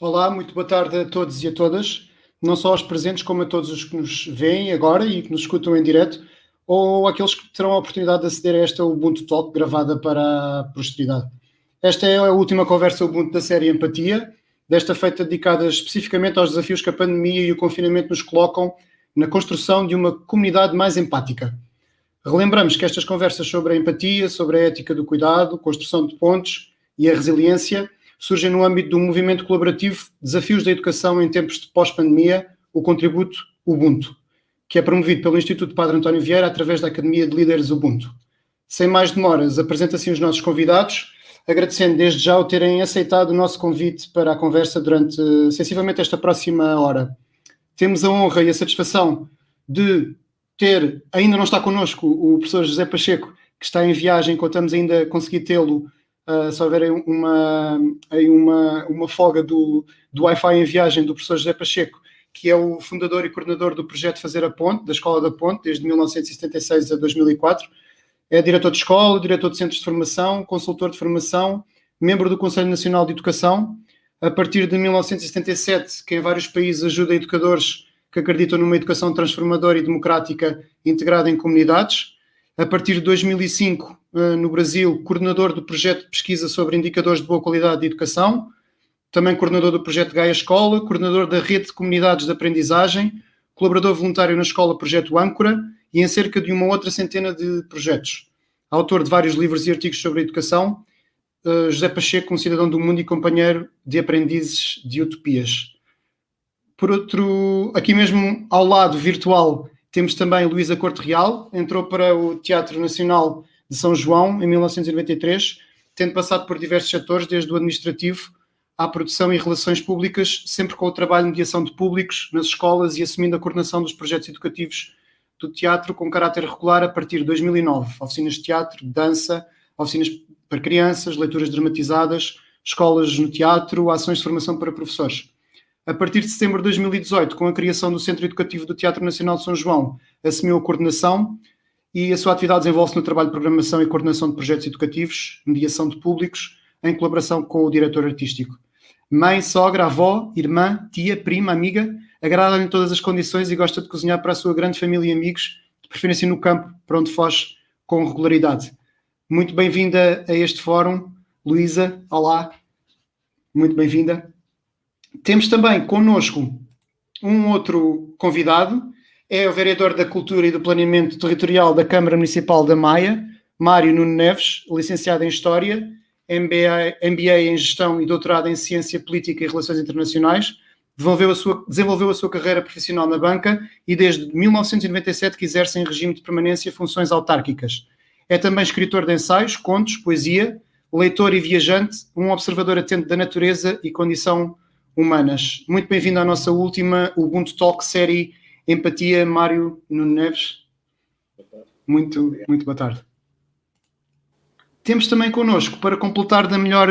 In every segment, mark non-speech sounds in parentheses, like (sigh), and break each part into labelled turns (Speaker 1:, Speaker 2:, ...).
Speaker 1: Olá, muito boa tarde a todos e a todas, não só aos presentes, como a todos os que nos veem agora e que nos escutam em direto, ou aqueles que terão a oportunidade de aceder a esta Ubuntu Talk gravada para a posteridade. Esta é a última conversa Ubuntu da série Empatia, desta feita dedicada especificamente aos desafios que a pandemia e o confinamento nos colocam na construção de uma comunidade mais empática. Relembramos que estas conversas sobre a empatia, sobre a ética do cuidado, construção de pontes e a resiliência surgem no âmbito do movimento colaborativo Desafios da Educação em Tempos de Pós-Pandemia, o contributo Ubuntu, que é promovido pelo Instituto Padre António Vieira através da Academia de Líderes Ubuntu. Sem mais demoras, apresento assim os nossos convidados, agradecendo desde já o terem aceitado o nosso convite para a conversa durante sensivelmente esta próxima hora. Temos a honra e a satisfação de ter, ainda não está connosco, o professor José Pacheco, que está em viagem, contamos ainda conseguir tê-lo uh, se houver uma, uma, uma folga do, do Wi-Fi em viagem do professor José Pacheco, que é o fundador e coordenador do projeto Fazer a Ponte, da Escola da Ponte, desde 1976 a 2004. É diretor de escola, diretor de centros de formação, consultor de formação, membro do Conselho Nacional de Educação. A partir de 1977, que em vários países ajuda educadores que acreditam numa educação transformadora e democrática integrada em comunidades. A partir de 2005, eh, no Brasil, coordenador do projeto de pesquisa sobre indicadores de boa qualidade de educação, também coordenador do projeto Gaia Escola, coordenador da rede de comunidades de aprendizagem, colaborador voluntário na escola Projeto Âncora e em cerca de uma outra centena de projetos. Autor de vários livros e artigos sobre educação, eh, José Pacheco, um cidadão do mundo e companheiro de aprendizes de utopias. Por outro, aqui mesmo ao lado virtual, temos também Luísa Corte Real, entrou para o Teatro Nacional de São João, em 1993, tendo passado por diversos setores, desde o administrativo à produção e relações públicas, sempre com o trabalho de mediação de públicos nas escolas e assumindo a coordenação dos projetos educativos do teatro com caráter regular a partir de 2009. Oficinas de teatro, dança, oficinas para crianças, leituras dramatizadas, escolas no teatro, ações de formação para professores. A partir de setembro de 2018, com a criação do Centro Educativo do Teatro Nacional de São João, assumiu a coordenação e a sua atividade desenvolve-se no trabalho de programação e coordenação de projetos educativos, mediação de públicos, em colaboração com o diretor artístico. Mãe, sogra, avó, irmã, tia, prima, amiga, agrada-lhe todas as condições e gosta de cozinhar para a sua grande família e amigos, de preferência no campo, para onde foge com regularidade. Muito bem-vinda a este fórum, Luísa. Olá, muito bem-vinda. Temos também connosco um outro convidado, é o vereador da Cultura e do Planeamento Territorial da Câmara Municipal da Maia, Mário Nuno Neves, licenciado em História, MBA, MBA em Gestão e doutorado em Ciência Política e Relações Internacionais. Desenvolveu a, sua, desenvolveu a sua carreira profissional na banca e desde 1997 que exerce em regime de permanência funções autárquicas. É também escritor de ensaios, contos, poesia, leitor e viajante, um observador atento da natureza e condição humanas. Muito bem-vindo à nossa última Ubuntu Talk série Empatia, Mário Nuno Neves. Muito, muito boa tarde. Temos também connosco, para completar da melhor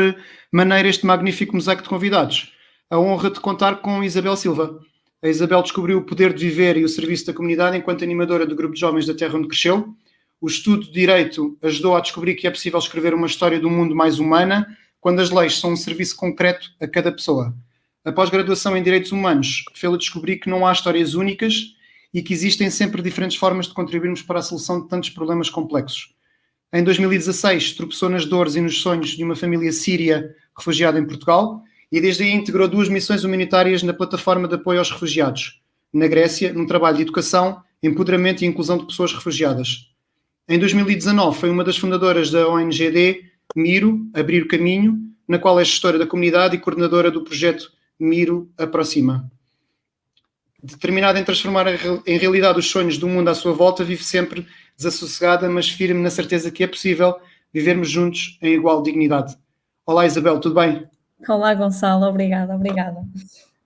Speaker 1: maneira este magnífico mosaico de convidados, a honra de contar com Isabel Silva. A Isabel descobriu o poder de viver e o serviço da comunidade enquanto animadora do grupo de jovens da terra onde cresceu. O estudo de direito ajudou a descobrir que é possível escrever uma história do mundo mais humana quando as leis são um serviço concreto a cada pessoa. A pós-graduação em Direitos Humanos fez-la descobrir que não há histórias únicas e que existem sempre diferentes formas de contribuirmos para a solução de tantos problemas complexos. Em 2016, tropeçou nas dores e nos sonhos de uma família síria refugiada em Portugal e desde aí integrou duas missões humanitárias na plataforma de apoio aos refugiados, na Grécia, num trabalho de educação, empoderamento e inclusão de pessoas refugiadas. Em 2019, foi uma das fundadoras da ONGD Miro, Abrir o Caminho, na qual é gestora da comunidade e coordenadora do projeto Miro aproxima. Determinada em transformar em realidade os sonhos do mundo à sua volta, vive sempre desassossegada, mas firme na certeza que é possível vivermos juntos em igual dignidade. Olá Isabel, tudo bem?
Speaker 2: Olá Gonçalo, obrigada, obrigada.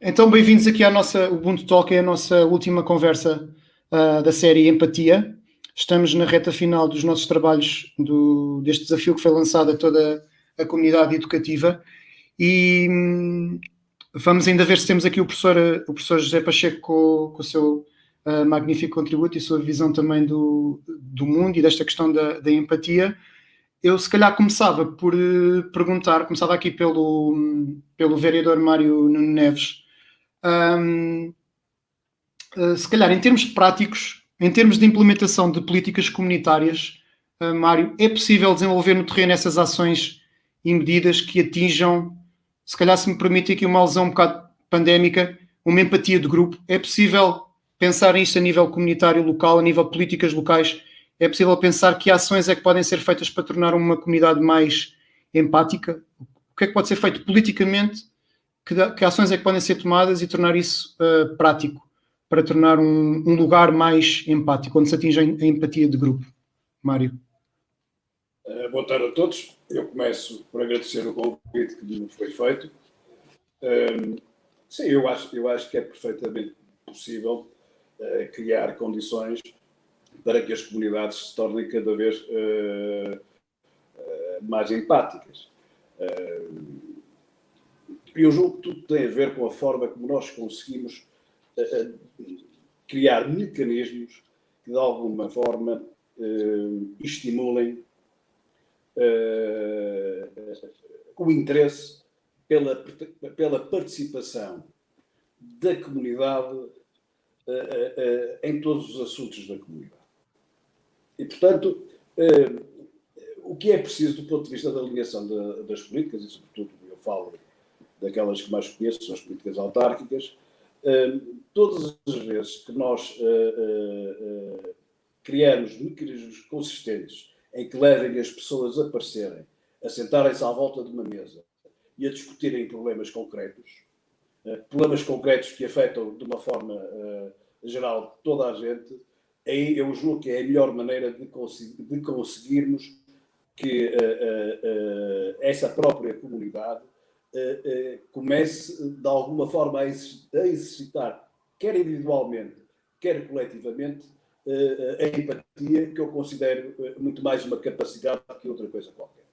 Speaker 1: Então bem-vindos aqui à nossa Ubuntu Talk, é a nossa última conversa uh, da série Empatia. Estamos na reta final dos nossos trabalhos do, deste desafio que foi lançado a toda a comunidade educativa e hum, Vamos ainda ver se temos aqui o professor, o professor José Pacheco com, com o seu uh, magnífico contributo e sua visão também do, do mundo e desta questão da, da empatia. Eu, se calhar, começava por uh, perguntar, começava aqui pelo, pelo vereador Mário Nuno Neves. Um, uh, se calhar, em termos práticos, em termos de implementação de políticas comunitárias, uh, Mário, é possível desenvolver no terreno essas ações e medidas que atinjam, se calhar, se me permite aqui uma alusão um bocado pandémica, uma empatia de grupo? É possível pensar nisto a nível comunitário local, a nível de políticas locais? É possível pensar que ações é que podem ser feitas para tornar uma comunidade mais empática? O que é que pode ser feito politicamente? Que, que ações é que podem ser tomadas e tornar isso uh, prático? Para tornar um, um, lugar mais empático, onde se atinge a empatia de grupo? Mário.
Speaker 3: Uh, boa tarde a todos. Eu começo por agradecer o convite que me foi feito. Uh, sim, eu acho, eu acho que é perfeitamente possível uh, criar condições para que as comunidades se tornem cada vez mais empáticas. eu julgo que tudo tem a ver com a forma como nós conseguimos criar mecanismos que, de alguma forma, uh, estimulem uh, o interesse pela, pela participação da comunidade uh, em todos os assuntos da comunidade. E, portanto, o que é preciso do ponto de vista da alinhação de, das políticas, e sobretudo eu falo daquelas que mais conheço, são as políticas autárquicas, todas as vezes que nós uh, uh, criamos mecanismos consistentes em que levem as pessoas a aparecerem, a sentarem-se à volta de uma mesa e a discutirem problemas concretos, problemas concretos que afetam de uma forma geral toda a gente, aí eu julgo que é a melhor maneira de, de conseguirmos que essa própria comunidade comece de alguma forma a exercitar, quer individualmente, quer coletivamente, eh, a empatia, que eu considero muito mais uma capacidade que outra coisa qualquer.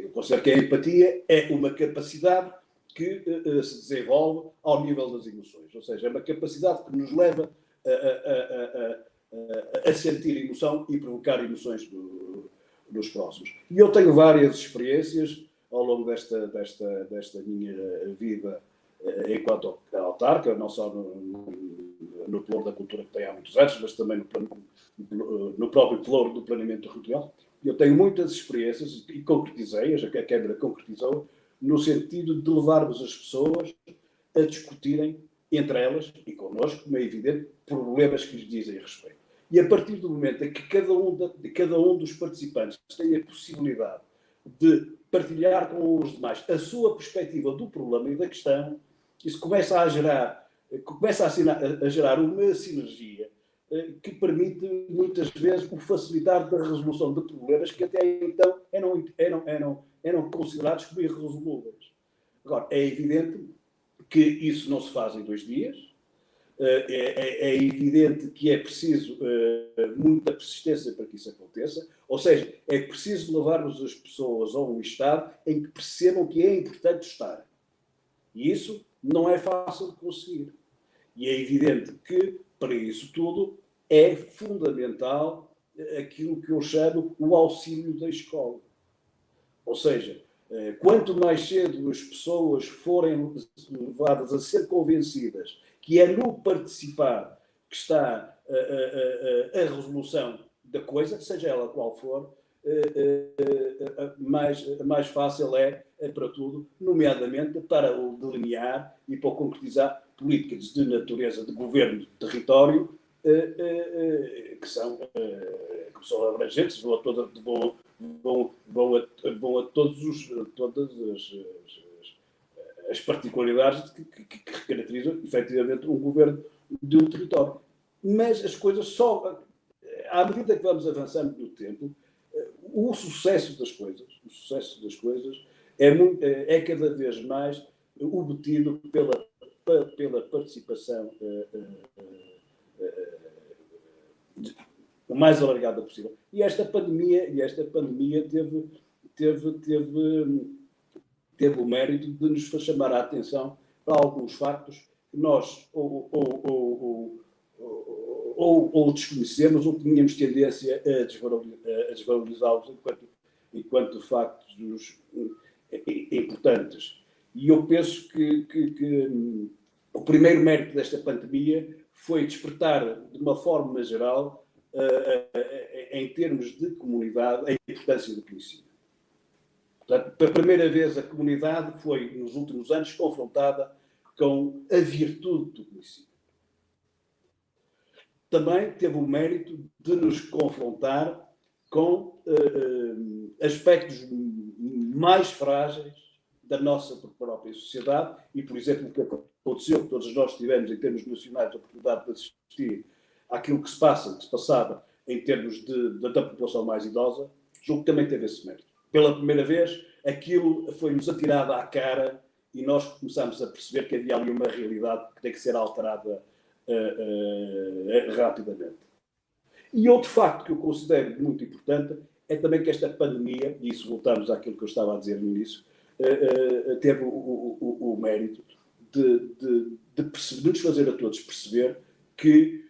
Speaker 3: Eu considero que a empatia é uma capacidade que se desenvolve ao nível das emoções, ou seja, é uma capacidade que nos leva a, a, a, a sentir emoção e provocar emoções do, dos próximos. E eu tenho várias experiências ao longo desta, desta, desta minha vida eh, enquanto autarca, não só no, no, da cultura que tem há muitos anos, mas também no, no próprio plano do planeamento territorial. Eu tenho muitas experiências e concretizei-as, a Câmara concretizou, no sentido de levarmos as pessoas a discutirem entre elas e connosco, como é evidente, problemas que lhes dizem respeito. E a partir do momento em que cada um, de, cada um dos participantes tem a possibilidade de partilhar com os demais a sua perspectiva do problema e da questão, isso começa a gerar, começa a, a gerar uma sinergia eh, que permite muitas vezes o facilitar da resolução de problemas que até então eram, eram, eram, eram considerados como irresolúveis. Agora, é evidente que isso não se faz em dois dias, é, é, é, evidente que é preciso uh, muita persistência para que isso aconteça, ou seja, é preciso levarmos as pessoas a um estado em que percebam que é importante estar. E isso não é fácil de conseguir. E é evidente que, para isso tudo, é fundamental aquilo que eu chamo o auxílio da escola. Ou seja, quanto mais cedo as pessoas forem levadas a ser convencidas que é no participar que está a, a, a, a resolução da coisa, seja ela qual for, eh, eh, mais, mais fácil é, é para tudo, nomeadamente para o delinear e para concretizar políticas de natureza de governo de território eh, que são, que são abrangentes, vão a, toda, vão, vão, vão, a, vão a todos os, todas as, as particularidades que, que, que caracterizam efetivamente um governo de um território. Mas as coisas só, à medida que vamos avançando no tempo, o sucesso das coisas, o sucesso das coisas é, muito, é cada vez mais obtido pela, pela participação uh, o mais alargada possível. E esta pandemia, e esta pandemia teve, teve, teve teve o mérito de nos chamar a atenção para alguns factos que nós ou, ou, ou, ou, desconhecemos ou tínhamos tendência a desvalorizá-los enquanto, enquanto factos importantes. E eu penso que, que, que o primeiro mérito desta pandemia foi despertar, de uma forma geral, em termos de comunidade, a importância do conhecimento. Portanto, pela primeira vez, a comunidade foi, nos últimos anos, confrontada com a virtude do conhecimento. Também teve o mérito de nos confrontar com uh, aspectos mais frágeis da nossa própria sociedade e, por exemplo, o que aconteceu, que todos nós tivemos, em termos nacionais, a oportunidade de assistir àquilo que se passa, que se passava em termos de, de, da população mais idosa, julgo que também teve esse mérito. Pela primeira vez, aquilo foi-nos atirado à cara e nós começámos a perceber que havia ali uma realidade que tem que ser alterada uh, uh, rapidamente. E outro facto que eu considero muito importante é também que esta pandemia, e isso voltamos àquilo que eu estava a dizer no início, uh, teve o, o, o, mérito de, de, de, nos fazer a todos perceber que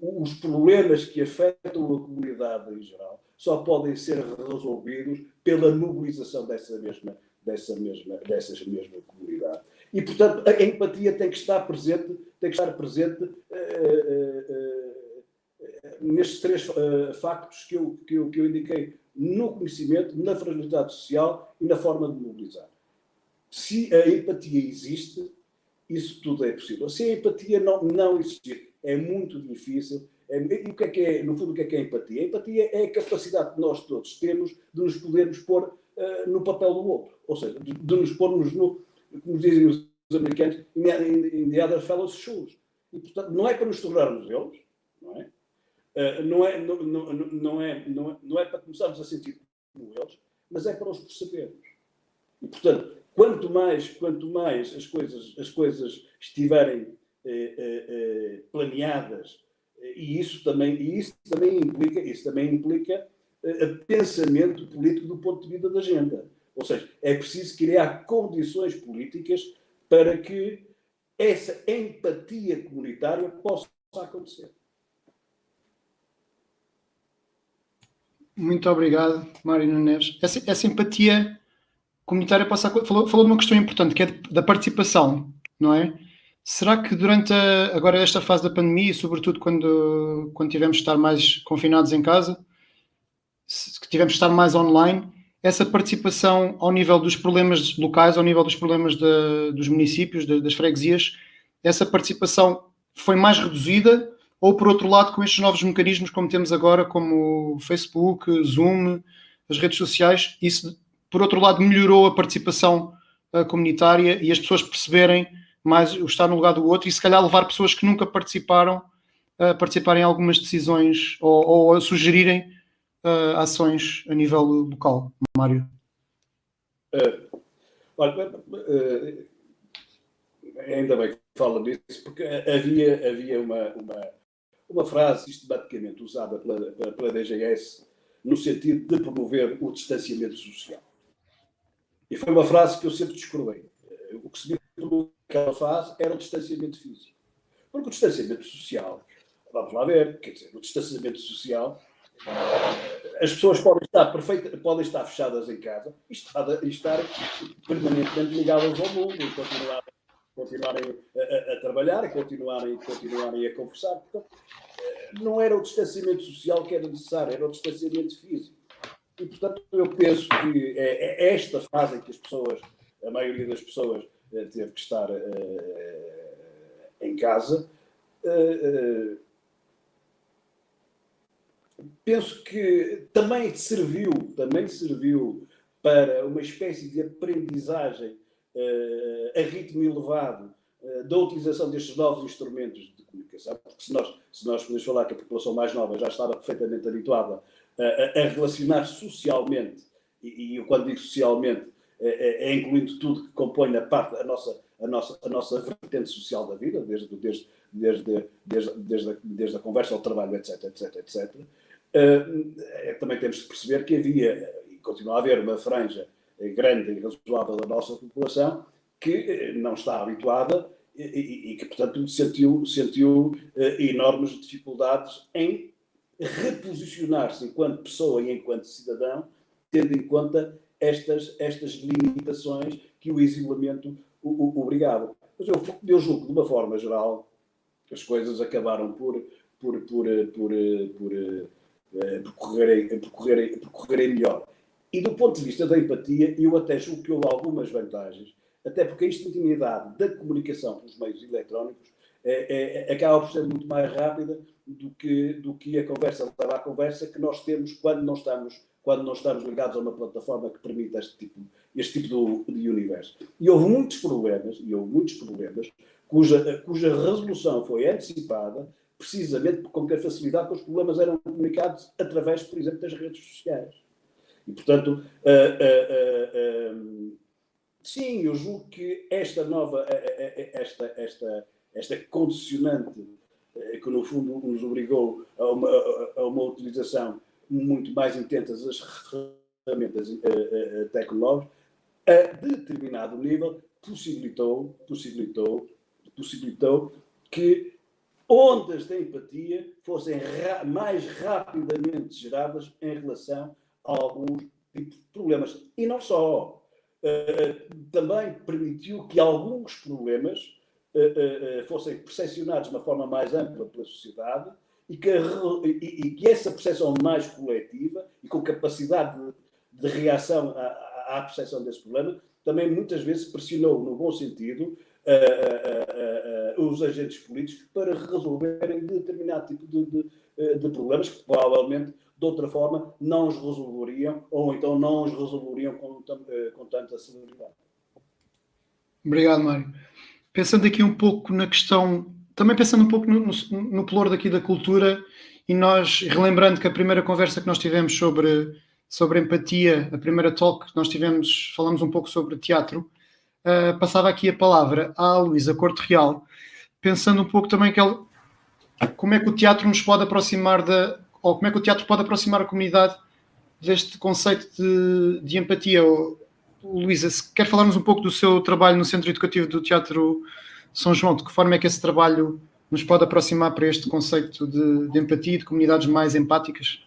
Speaker 3: os problemas que afetam a comunidade em geral só podem ser resolvidos pela mobilização dessa mesma, dessa mesma, dessa mesma comunidade. E, portanto, a empatia tem que estar presente, tem que estar presente uh, uh, uh, nestes três factos que eu, que, eu, que eu indiquei, no conhecimento, na fragilidade social e na forma de mobilizar. Se a empatia existe, isso tudo é possível. Se a empatia não, não existir, é muito difícil é, e o que é que é, no fundo, o que é que é empatia? A empatia é a capacidade que nós todos temos de nos podermos pôr uh, no papel do outro. Ou seja, de, de nos pormos no, como dizem os americanos, in, the other fellow's shoes. E, portanto, não é para nos tornarmos eles, não é? Uh, não, é, não, não, não, é, não, é, não é para começarmos a sentir como eles, mas é para os percebermos. E, portanto, quanto mais, quanto mais as coisas, as coisas estiverem planeadas e isso também, e isso também implica, isso também implica pensamento político do ponto de vista da agenda. Ou seja, é preciso criar condições políticas para que essa empatia comunitária possa acontecer.
Speaker 1: Muito obrigado, Mário Neves. Essa, essa empatia comunitária possa falou, falou de uma questão importante, que é da participação, não é? Será que durante a, agora esta fase da pandemia, e sobretudo quando, quando tivemos de estar mais confinados em casa, que tivemos de estar mais online, essa participação ao nível dos problemas locais, ao nível dos problemas de, dos municípios, de, das freguesias, essa participação foi mais reduzida? Ou por outro lado com estes novos mecanismos como temos agora, como Facebook, Zoom, as redes sociais, isso por outro lado melhorou a participação uh, comunitária e as pessoas perceberem mais o estar no lugar do outro e se calhar levar pessoas que nunca participaram a participarem em algumas decisões ou, ou a sugerirem uh, ações a nível local. Mário.
Speaker 3: Uh, olha, uh, ainda bem que fala disso, porque havia, havia uma, uma, uma frase sistematicamente usada pela, pela, DGS no sentido de promover o distanciamento social. E foi uma frase que eu sempre discordei. O que se diz que ela faz era o distanciamento físico. Porque o distanciamento social, vamos lá ver, quer dizer, o distanciamento social, as pessoas podem estar, perfeita, podem estar fechadas em casa e estar, e estar permanentemente ligadas ao mundo e continuar, continuarem a, a, trabalhar e continuarem, continuarem a conversar. Portanto, não era o distanciamento social que era necessário, era o distanciamento físico. E, portanto, eu penso que é, é esta fase em que as pessoas, a maioria das pessoas, teve que estar uh, em casa. Penso que também serviu, também serviu para uma espécie de aprendizagem a ritmo elevado da utilização destes novos instrumentos de comunicação, porque se nós, se nós podemos falar que a população mais nova já estava perfeitamente habituada a, a relacionar socialmente, e, e quando digo socialmente, é, é, é, incluindo tudo que compõe a parte, a nossa, a nossa, a nossa vertente social da vida, desde, desde, desde, desde, desde, a, desde a conversa ao trabalho, etc, etc, etc. Uh, também temos que perceber que havia, e continua a haver, uma franja grande e razoável da nossa população que não está habituada e, e que, portanto, sentiu, sentiu enormes dificuldades em reposicionar-se enquanto pessoa e enquanto cidadão, tendo em conta estas, estas limitações que o isolamento obrigava. Mas eu, eu julgo, de uma forma geral, as coisas acabaram por, por, por, por, por, eh, por, correrem, por, correrem, por correrem melhor. E do ponto de vista da empatia, eu até julgo que houve algumas vantagens, até porque a instantaneidade da comunicação pelos meios eletrónicos é, é, acaba por ser muito mais rápida do que, do que a conversa à conversa que nós temos quando não estamos quando não estamos ligados a uma plataforma que permita este tipo, este tipo de, de universo. E houve muitos problemas, e houve muitos problemas, cuja, cuja resolução foi antecipada precisamente com que a facilidade que os problemas eram comunicados através, por exemplo, das redes sociais. E, portanto, uh, uh, uh, sim, eu julgo que esta nova, esta, esta, esta condicionante que, no fundo, nos obrigou a uma, a uma utilização muito mais intensas das ferramentas tecnológicas, a determinado nível, possibilitou, possibilitou, possibilitou que ondas de empatia fossem ra mais rapidamente geradas em relação a alguns tipos de problemas. E não só. Uh, também permitiu que alguns problemas fossem percepcionados de uma forma mais ampla pela sociedade e que, e, e que essa percepção mais coletiva e com capacidade de, de reação à, à percepção desse problema também muitas vezes pressionou, no bom sentido, uh, uh, os agentes políticos para resolverem determinado tipo de, de, de, problemas que provavelmente, de outra forma, não os resolveriam ou então não os resolveriam com, com tanta celeridade.
Speaker 1: Obrigado, Mário. Pensando aqui um pouco na questão, também pensando um pouco no, no, no ploro daqui da cultura e nós, relembrando que a primeira conversa que nós tivemos sobre, sobre empatia, a primeira talk que nós tivemos, falamos um pouco sobre teatro, uh, passava aqui a palavra à Luísa Corte Real, pensando um pouco também que ela, como é que o teatro nos pode aproximar da, ou como é que o teatro pode aproximar a comunidade deste conceito de, de empatia. Luísa, quer falar-nos um pouco do seu trabalho no Centro Educativo do Teatro São João, de que forma é que esse trabalho nos pode aproximar para este conceito de, de empatia e de comunidades mais empáticas?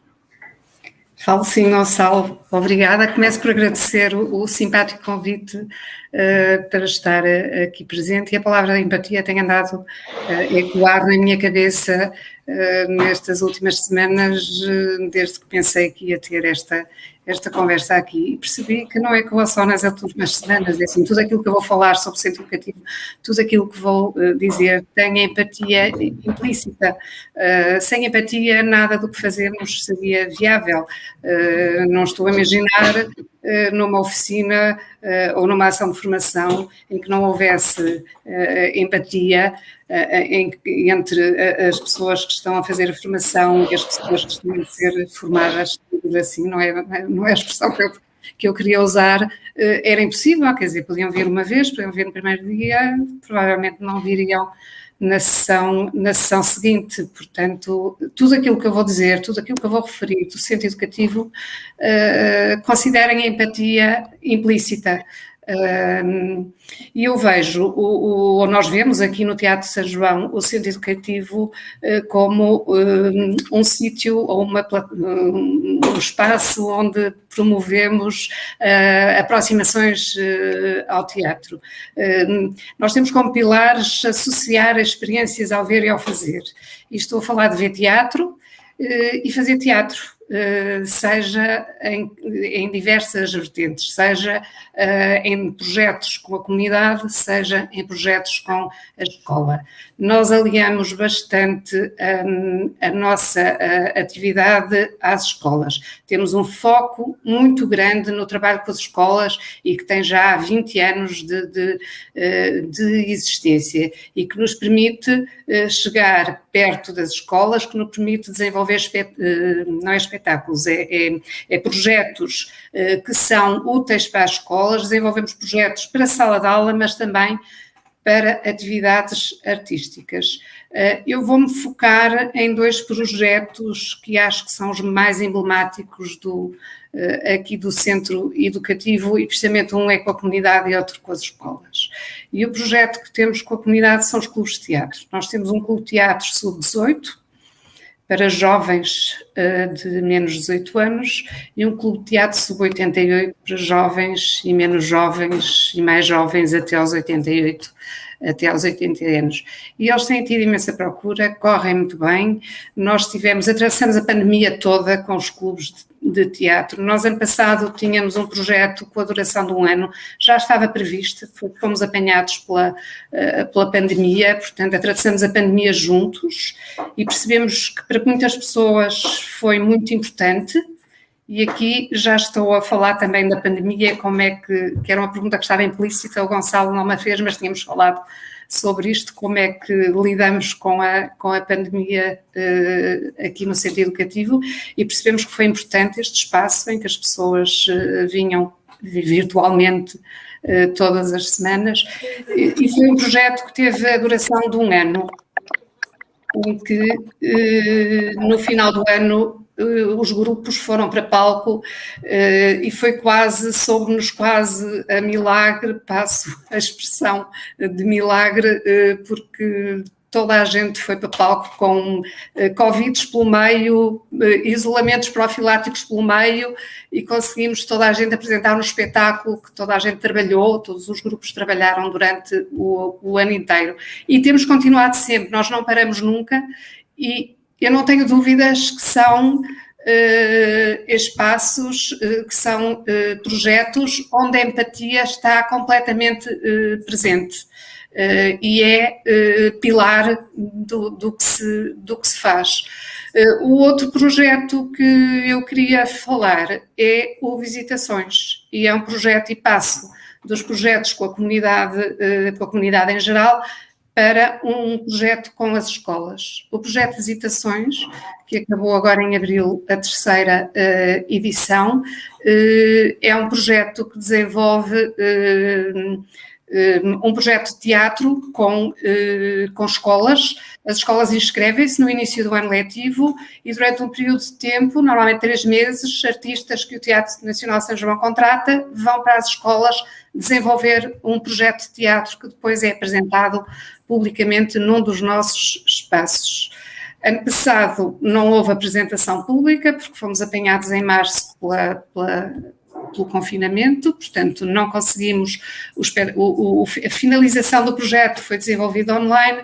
Speaker 4: Falo sim, Gonçalo. Obrigada. Começo por agradecer o, o simpático convite uh, para estar uh, aqui presente e a palavra empatia tem andado uh, ecoar na minha cabeça nestas últimas semanas, desde que pensei que ia ter esta, esta conversa aqui e percebi que não é que vou só nas últimas semanas, é assim, tudo aquilo que eu vou falar sobre o centro educativo, tudo aquilo que vou uh, dizer tem empatia implícita. Uh, sem empatia, nada do que fazemos seria viável. Uh, não estou a imaginar numa oficina ou numa ação de formação em que não houvesse empatia entre as pessoas que estão a fazer a formação e as pessoas que estão a ser formadas assim, não é, não é a expressão que eu, que eu queria usar, eh, era impossível, quer dizer, podiam vir uma vez, podiam vir no primeiro dia, provavelmente não viriam na sessão, na sessão seguinte. Portanto, tudo aquilo que eu vou dizer, tudo aquilo que eu vou referir do centro educativo, uh, considerem a empatia implícita e eu vejo, o, o, nós vemos aqui no Teatro São João o centro educativo uh, como um, um sítio ou uma, um, um, espaço onde promovemos aproximações ao teatro. nós temos como pilares associar experiências ao ver e ao fazer. E estou a falar de ver teatro e fazer teatro eh, seja em, em, diversas vertentes, seja uh, em projetos com a comunidade, seja em projetos com a escola. Nós aliamos bastante um, a nossa uh, atividade às escolas. Temos um foco muito grande no trabalho com as escolas e que tem já 20 anos de, de, de existência e que nos permite chegar perto das escolas, que nos permite desenvolver, não é espetáculos, é, é, é projetos uh, que são úteis para as escolas, desenvolvemos projetos para a sala de aula, mas também para atividades artísticas. Uh, eu vou-me focar em dois projetos que acho que são os mais emblemáticos do, uh, aqui do centro educativo, e precisamente um é com a comunidade e outro com as escolas. E o projeto que temos com a comunidade são os clubes de teatro. Nós temos um clube de teatro sub-18, para jovens uh, de menos de 18 anos e um clube de teatro sub-88 para jovens e menos jovens e mais jovens até aos 88 até aos 80 anos. E eles têm tido imensa procura, correm muito bem. Nós tivemos, atravessamos a pandemia toda com os clubes de, de teatro. Nós, ano passado, tínhamos um projeto com a duração de um ano, já estava previsto, fomos apanhados pela, uh, pela pandemia, portanto, atravessamos a pandemia juntos e percebemos que para muitas pessoas foi muito importante e aqui já estou a falar também da pandemia, como é que, que era uma pergunta que estava implícita, o Gonçalo não me fez, mas tínhamos falado sobre isto, como é que lidamos com a, com a pandemia uh, aqui no centro educativo e percebemos que foi importante este espaço em que as pessoas uh, vinham virtualmente uh, todas as semanas e, e foi um projeto que teve a duração de um ano, em que no final do ano os grupos foram para palco eh, e foi quase, soube-nos quase a milagre, passo a expressão de milagre, eh, porque toda a gente foi para palco com Covid pelo meio, isolamentos profiláticos pelo meio e conseguimos toda a gente apresentar um espetáculo que toda a gente trabalhou, todos os grupos trabalharam durante o, o ano inteiro. E temos continuado sempre, nós não paramos nunca e eu não tenho dúvidas que são uh, espaços, uh, que são uh, projetos onde a empatia está completamente presente e é pilar do, do, que se, do que se faz. o outro projeto que eu queria falar é o Visitações, e é um projeto e passo dos projetos com a comunidade, com a comunidade em geral, para um projeto com as escolas. O projeto Visitações, que acabou agora em abril a terceira uh, edição, uh, é um projeto que desenvolve uh, um projeto de teatro com, com escolas. As escolas inscrevem-se no início do ano letivo e durante um período de tempo, normalmente três meses, artistas que o Teatro Nacional São João contrata vão para as escolas desenvolver um projeto de teatro que depois é apresentado publicamente num dos nossos espaços. Ano passado não houve apresentação pública, porque fomos apanhados em março pela, pela, pelo confinamento, portanto não conseguimos, o, o, a finalização do projeto foi desenvolvida online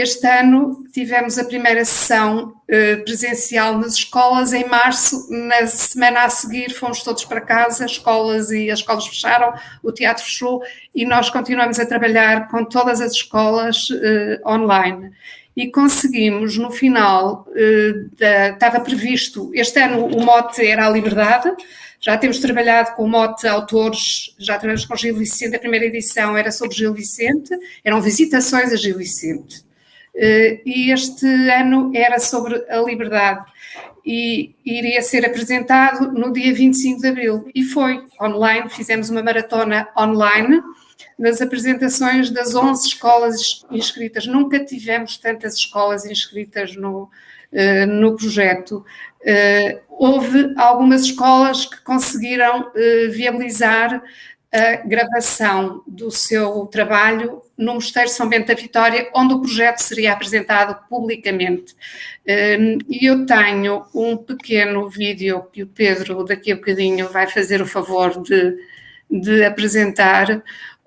Speaker 4: este ano tivemos a primeira sessão uh, presencial nas escolas em março. Na semana a seguir fomos todos para casa, escolas e as escolas fecharam, o teatro fechou e nós continuamos a trabalhar com todas as escolas uh, online. E conseguimos, no final, uh, da, estava previsto, este ano o mote era a liberdade, já temos trabalhado com o mote autores, já trabalhamos com Gil Vicente, a primeira edição era sobre Gil Vicente, eram visitações a Gil Vicente. Eh, e este ano era sobre a liberdade e iria ser apresentado no dia 25 de abril. E foi online, fizemos uma maratona online nas apresentações das 11 escolas inscritas. Nunca tivemos tantas escolas inscritas no, uh, no projeto. Uh, houve algumas escolas que conseguiram viabilizar a gravação do seu trabalho no Mosteiro São Bento da Vitória, onde o projeto seria apresentado publicamente. Hum, e eu tenho um pequeno vídeo que o Pedro, daqui a bocadinho, vai fazer o favor de, de apresentar,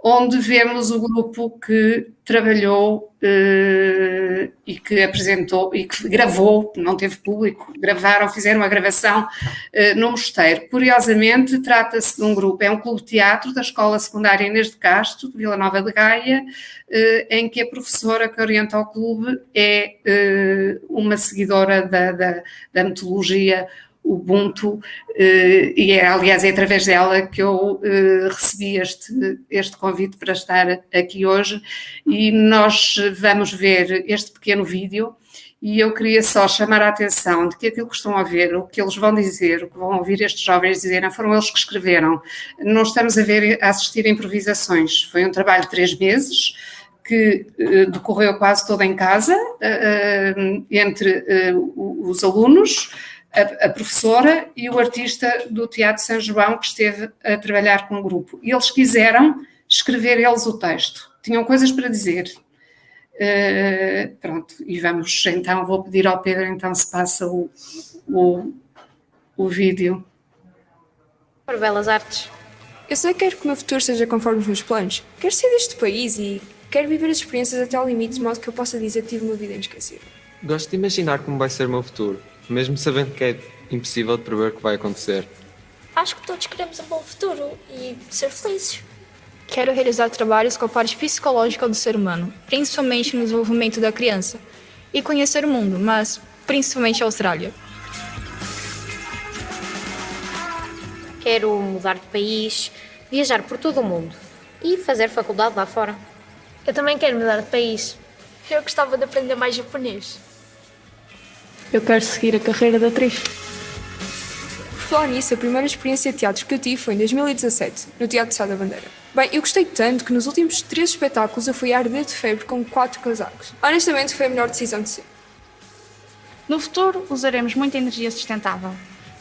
Speaker 4: onde vemos o grupo que trabalhou uh, e que apresentou e que gravou, não teve público, gravaram, fizeram a gravação uh, no mosteiro. Curiosamente, trata-se de um grupo, é um clube de teatro da Escola Secundária Inês de Castro, de Vila Nova de Gaia, uh, em que a professora que orienta o clube é uma seguidora da, da, da metodologia Ubuntu, eh, e é, aliás, é através dela que eu eh, recebi este, este convite para estar aqui hoje e nós vamos ver este pequeno vídeo e eu queria só chamar a atenção de que aquilo que estão a ver, o que eles vão dizer, o que vão ouvir estes jovens dizerem, foram eles que escreveram. Não estamos a ver, a assistir a improvisações. Foi um trabalho de três meses, que uh, decorreu quase todo em casa, entre os alunos, a, a, professora e o artista do Teatro São João que esteve a trabalhar com o grupo. E eles quiseram escrever eles o texto. Tinham coisas para dizer. Uh, pronto, e vamos então, vou pedir ao Pedro então se passa o, o, o vídeo.
Speaker 5: Para Belas Artes.
Speaker 6: Eu sei que quero que o meu futuro seja conforme os meus planos. Quero sair deste país e quero viver as experiências até ao limite, de modo que eu possa dizer que tive uma vida inesquecível.
Speaker 7: Gosto de imaginar como vai ser o meu futuro, mesmo sabendo que é impossível de prever o que vai acontecer.
Speaker 5: Acho que todos queremos um bom futuro e ser felizes.
Speaker 8: Quero realizar trabalhos com a parte psicológica do ser humano, principalmente no desenvolvimento da criança, e conhecer o mundo, mas principalmente a Austrália.
Speaker 5: Quero mudar de país, viajar por todo o mundo e fazer faculdade lá fora.
Speaker 9: Eu também quero mudar de país.
Speaker 10: Eu gostava de aprender mais japonês.
Speaker 11: Eu quero seguir a carreira de atriz.
Speaker 6: Por falar nisso, a primeira experiência de teatro que eu tive foi em 2017, no Teatro Sá da Bandeira. Bem, eu gostei tanto que nos últimos três espetáculos eu fui arder de febre com quatro casacos. Honestamente, foi a melhor decisão de sempre.
Speaker 12: No futuro, usaremos muita energia sustentável.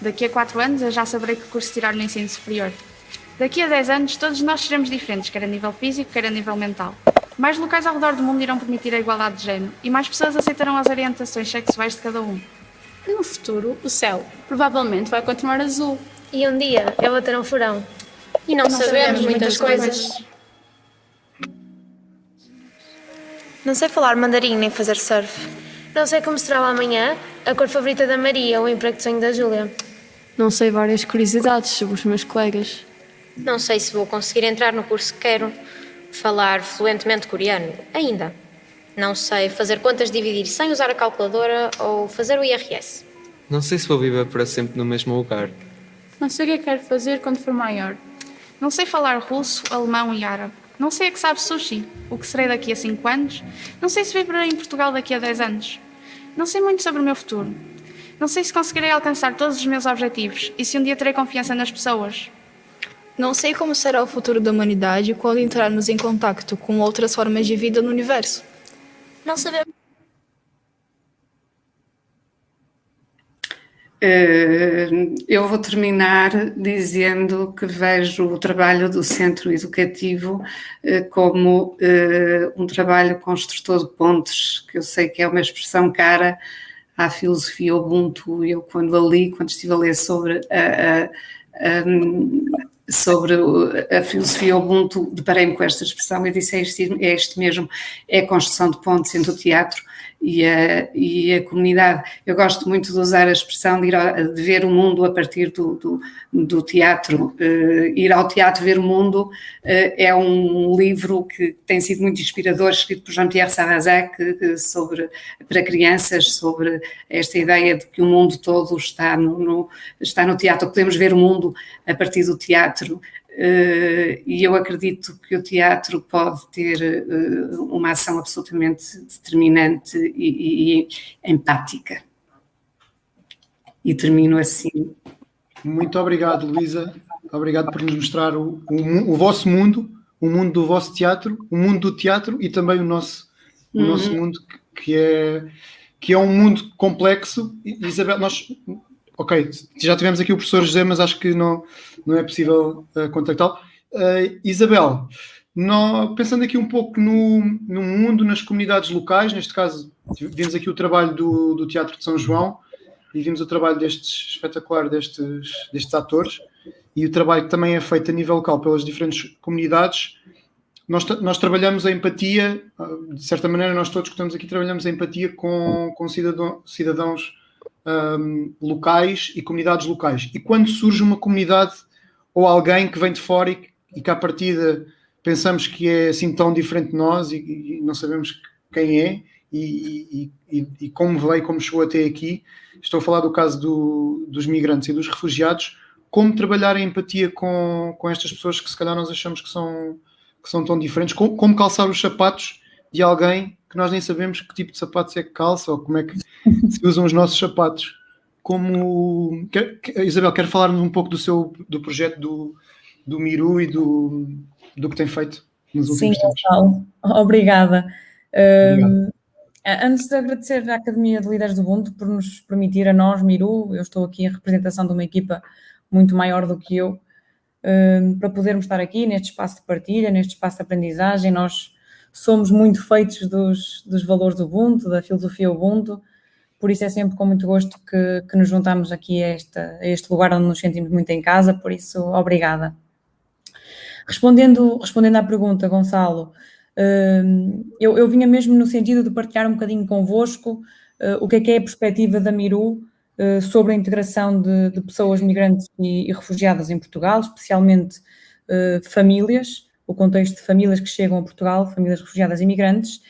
Speaker 12: Daqui a quatro anos, eu já saberei que curso tirar no ensino superior. Daqui a 10 anos, todos nós seremos diferentes, quer a nível físico, quer a nível mental. Mais locais ao redor do mundo irão permitir a igualdade de género e mais pessoas aceitarão as orientações sexuais de cada um.
Speaker 13: No futuro, o céu provavelmente vai continuar azul.
Speaker 9: E um dia eu vou ter um furão.
Speaker 5: E não, não sabemos, sabemos, muitas, muitas coisas. coisas.
Speaker 14: Não sei falar mandarim nem fazer surf.
Speaker 9: Não sei como será o amanhã, a cor favorita da Maria ou o emprego de sonho da Júlia.
Speaker 11: Não sei várias curiosidades sobre os meus colegas.
Speaker 5: Não sei se vou conseguir entrar no curso que quero. Falar fluentemente coreano, ainda. Não sei fazer contas dividir sem usar a calculadora ou fazer o IRS.
Speaker 7: Não sei se vou viver para sempre no mesmo lugar.
Speaker 13: Não sei o que é quero fazer quando for maior.
Speaker 12: Não sei falar russo, alemão e árabe. Não sei a que sabe sushi. O que serei daqui a 5 anos. Não sei se viverei em Portugal daqui a 10 anos. Não sei muito sobre o meu futuro. Não sei se conseguirei alcançar todos os meus objetivos e se um dia terei confiança nas pessoas.
Speaker 8: Não sei como será o futuro da humanidade quando entrarmos em contato com outras formas de vida no universo.
Speaker 9: Não sabemos
Speaker 4: Eh, eu vou terminar dizendo que vejo o trabalho do centro educativo eh, como eh, um trabalho construtor de pontes, que eu sei que é uma expressão cara à filosofia Ubuntu. Eu, quando a li, quando estive a ler sobre a, a, a sobre a filosofia Ubuntu, deparei-me com esta expressão e disse: é este, é este mesmo, é a construção de pontes entre o teatro e a, e a comunidade. Eu gosto muito de usar a expressão de, ir a, de ver o mundo a partir do, do, do teatro. Uh, ir ao teatro ver o mundo uh, é um livro que tem sido muito inspirador, escrito por Jean-Pierre Sarrazac, sobre, para crianças, sobre esta ideia de que o mundo todo está no, no, está no teatro. Podemos ver o mundo a partir do teatro. Uh, e eu acredito que o teatro pode ter uh, uma ação absolutamente determinante e, e, empática. E termino assim.
Speaker 1: Muito obrigado, Luísa. Obrigado por nos mostrar o, o, o, vosso mundo, o mundo do vosso teatro, o mundo do teatro e também o nosso, o uhum. nosso mundo, que é, que é um mundo complexo. Isabel, nós ok, já tivemos aqui o professor José, mas acho que não, não é possível uh, contactá-lo. Uh, Isabel, pensando aqui um pouco no, no mundo, nas comunidades locais, neste caso, vimos aqui o trabalho do, do Teatro de São João e vimos o trabalho destes espetacular destes, destes atores e o trabalho que também é feito a nível local pelas diferentes comunidades. Nós, nós trabalhamos a empatia, de certa maneira, nós todos que estamos aqui trabalhamos a empatia com, com cidadão, cidadãos um, locais e comunidades locais. E quando surge uma comunidade ou alguém que vem de fora e, e que à partida pensamos que é assim tão diferente de nós e, e não sabemos quem é e, e, como veio, como chegou até aqui, estou a falar do caso do, dos migrantes e dos refugiados, como trabalhar a empatia com, com estas pessoas que se calhar nós achamos que são, que são tão diferentes, como, como calçar os sapatos de alguém que nós nem sabemos que tipo de sapatos é que calça ou como é que se usam os nossos sapatos. Como quer, Isabel, quer falar-nos um pouco do seu do projeto do, do Miru e do, do que tem feito nos últimos Sim, tempos.
Speaker 2: Sim, obrigada. Um, antes de agradecer à Academia de Líderes do Ubuntu por nos permitir a nós, Miru, eu estou aqui em representação de uma equipa muito maior do que eu, para podermos estar aqui neste espaço de partilha, neste espaço de aprendizagem. Nós somos muito feitos dos, dos valores do Ubuntu, da filosofia Ubuntu, por isso é sempre com muito gosto que, que nos juntamos aqui a, a este lugar onde nos sentimos muito em casa, por isso, obrigada. Respondendo, respondendo à pergunta, Gonçalo, hum, eu, eu vinha mesmo no sentido de partilhar um bocadinho convosco uh, o que é que é a perspectiva da Miru uh, sobre a integração de, de pessoas migrantes e, e, refugiadas em Portugal, especialmente uh, famílias, o contexto de famílias que chegam a Portugal, famílias refugiadas e migrantes,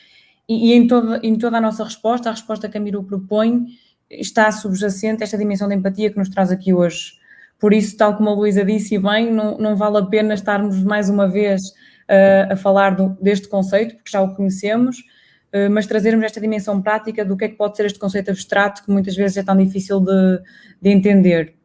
Speaker 2: e, em, toda, em toda a nossa resposta, a resposta que a Miru propõe está subjacente esta dimensão de empatia que nos traz aqui hoje. Por isso, tal como a Luísa disse bem, não, não vale a pena estarmos mais uma vez uh, a falar do, deste conceito, porque já o conhecemos, uh, mas trazermos esta dimensão prática do que é que pode ser este conceito abstrato, que muitas vezes é tão difícil de, de entender.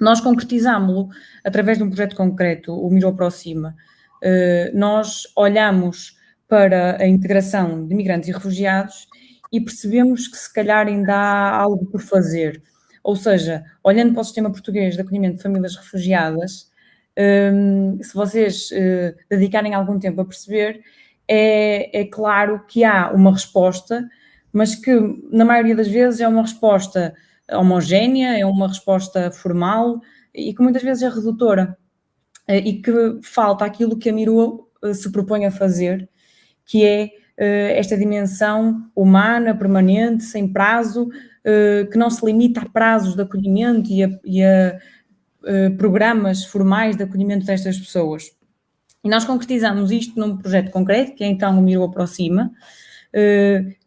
Speaker 2: Nós concretizámo-lo através de um projeto concreto, o Miro Aproxima. Uh, nós olhamos para a integração de migrantes e refugiados e percebemos que se calhar ainda há algo por fazer. Ou seja, olhando para o sistema português de acolhimento de famílias refugiadas, um, se vocês uh, dedicarem algum tempo a perceber, é, é, claro que há uma resposta, mas que na maioria das vezes é uma resposta homogénea, é uma resposta formal e que muitas vezes é redutora uh, e que falta aquilo que a Miru uh, se propõe a fazer, que é uh, esta dimensão humana, permanente, sem prazo, uh, que não se limita a prazos de acolhimento e a, e a uh, programas formais de acolhimento destas pessoas. E nós concretizamos isto num projeto concreto, que é então o Miro Aproxima,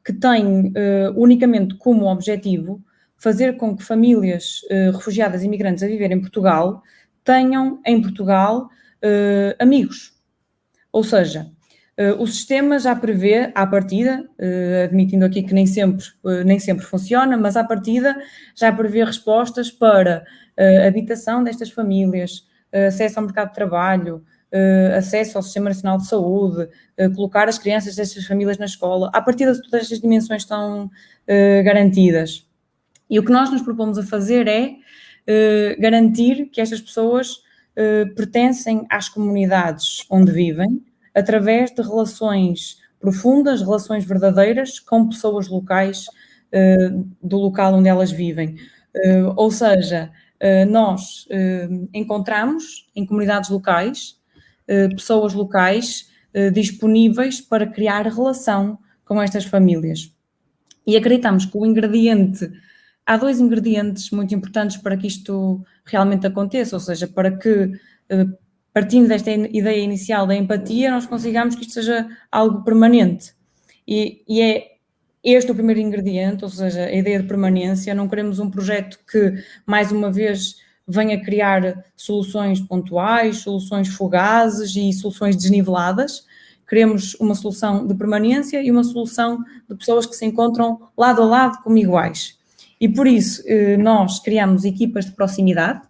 Speaker 2: que tem unicamente como objetivo fazer com que famílias refugiadas e imigrantes a viver em Portugal tenham em Portugal amigos. Ou seja, Uh, o sistema já prevê, à partida, uh, admitindo aqui que nem sempre, uh, nem sempre funciona, mas à partida já prevê respostas para habitação destas famílias, acesso ao mercado de trabalho, acesso ao Sistema Nacional de Saúde, colocar as crianças destas famílias na escola. À partida, todas estas dimensões estão garantidas. E o que nós nos propomos a fazer é garantir que estas pessoas pertencem às comunidades onde vivem, através de relações profundas, relações verdadeiras com pessoas locais uh, do local onde elas vivem. Uh, ou seja, uh, nós encontramos em comunidades locais pessoas locais disponíveis para criar relação com estas famílias. E acreditamos que o ingrediente, há dois ingredientes muito importantes para que isto realmente aconteça, ou seja, para que partindo desta ideia inicial da empatia, nós consigamos que isto seja algo permanente. E, e, é este o primeiro ingrediente, ou seja, a ideia de permanência. Não queremos um projeto que, mais uma vez, venha criar soluções pontuais, soluções fugazes e soluções desniveladas. Queremos uma solução de permanência e uma solução de pessoas que se encontram lado a lado como iguais. E por isso, eh, nós criamos equipas de proximidade,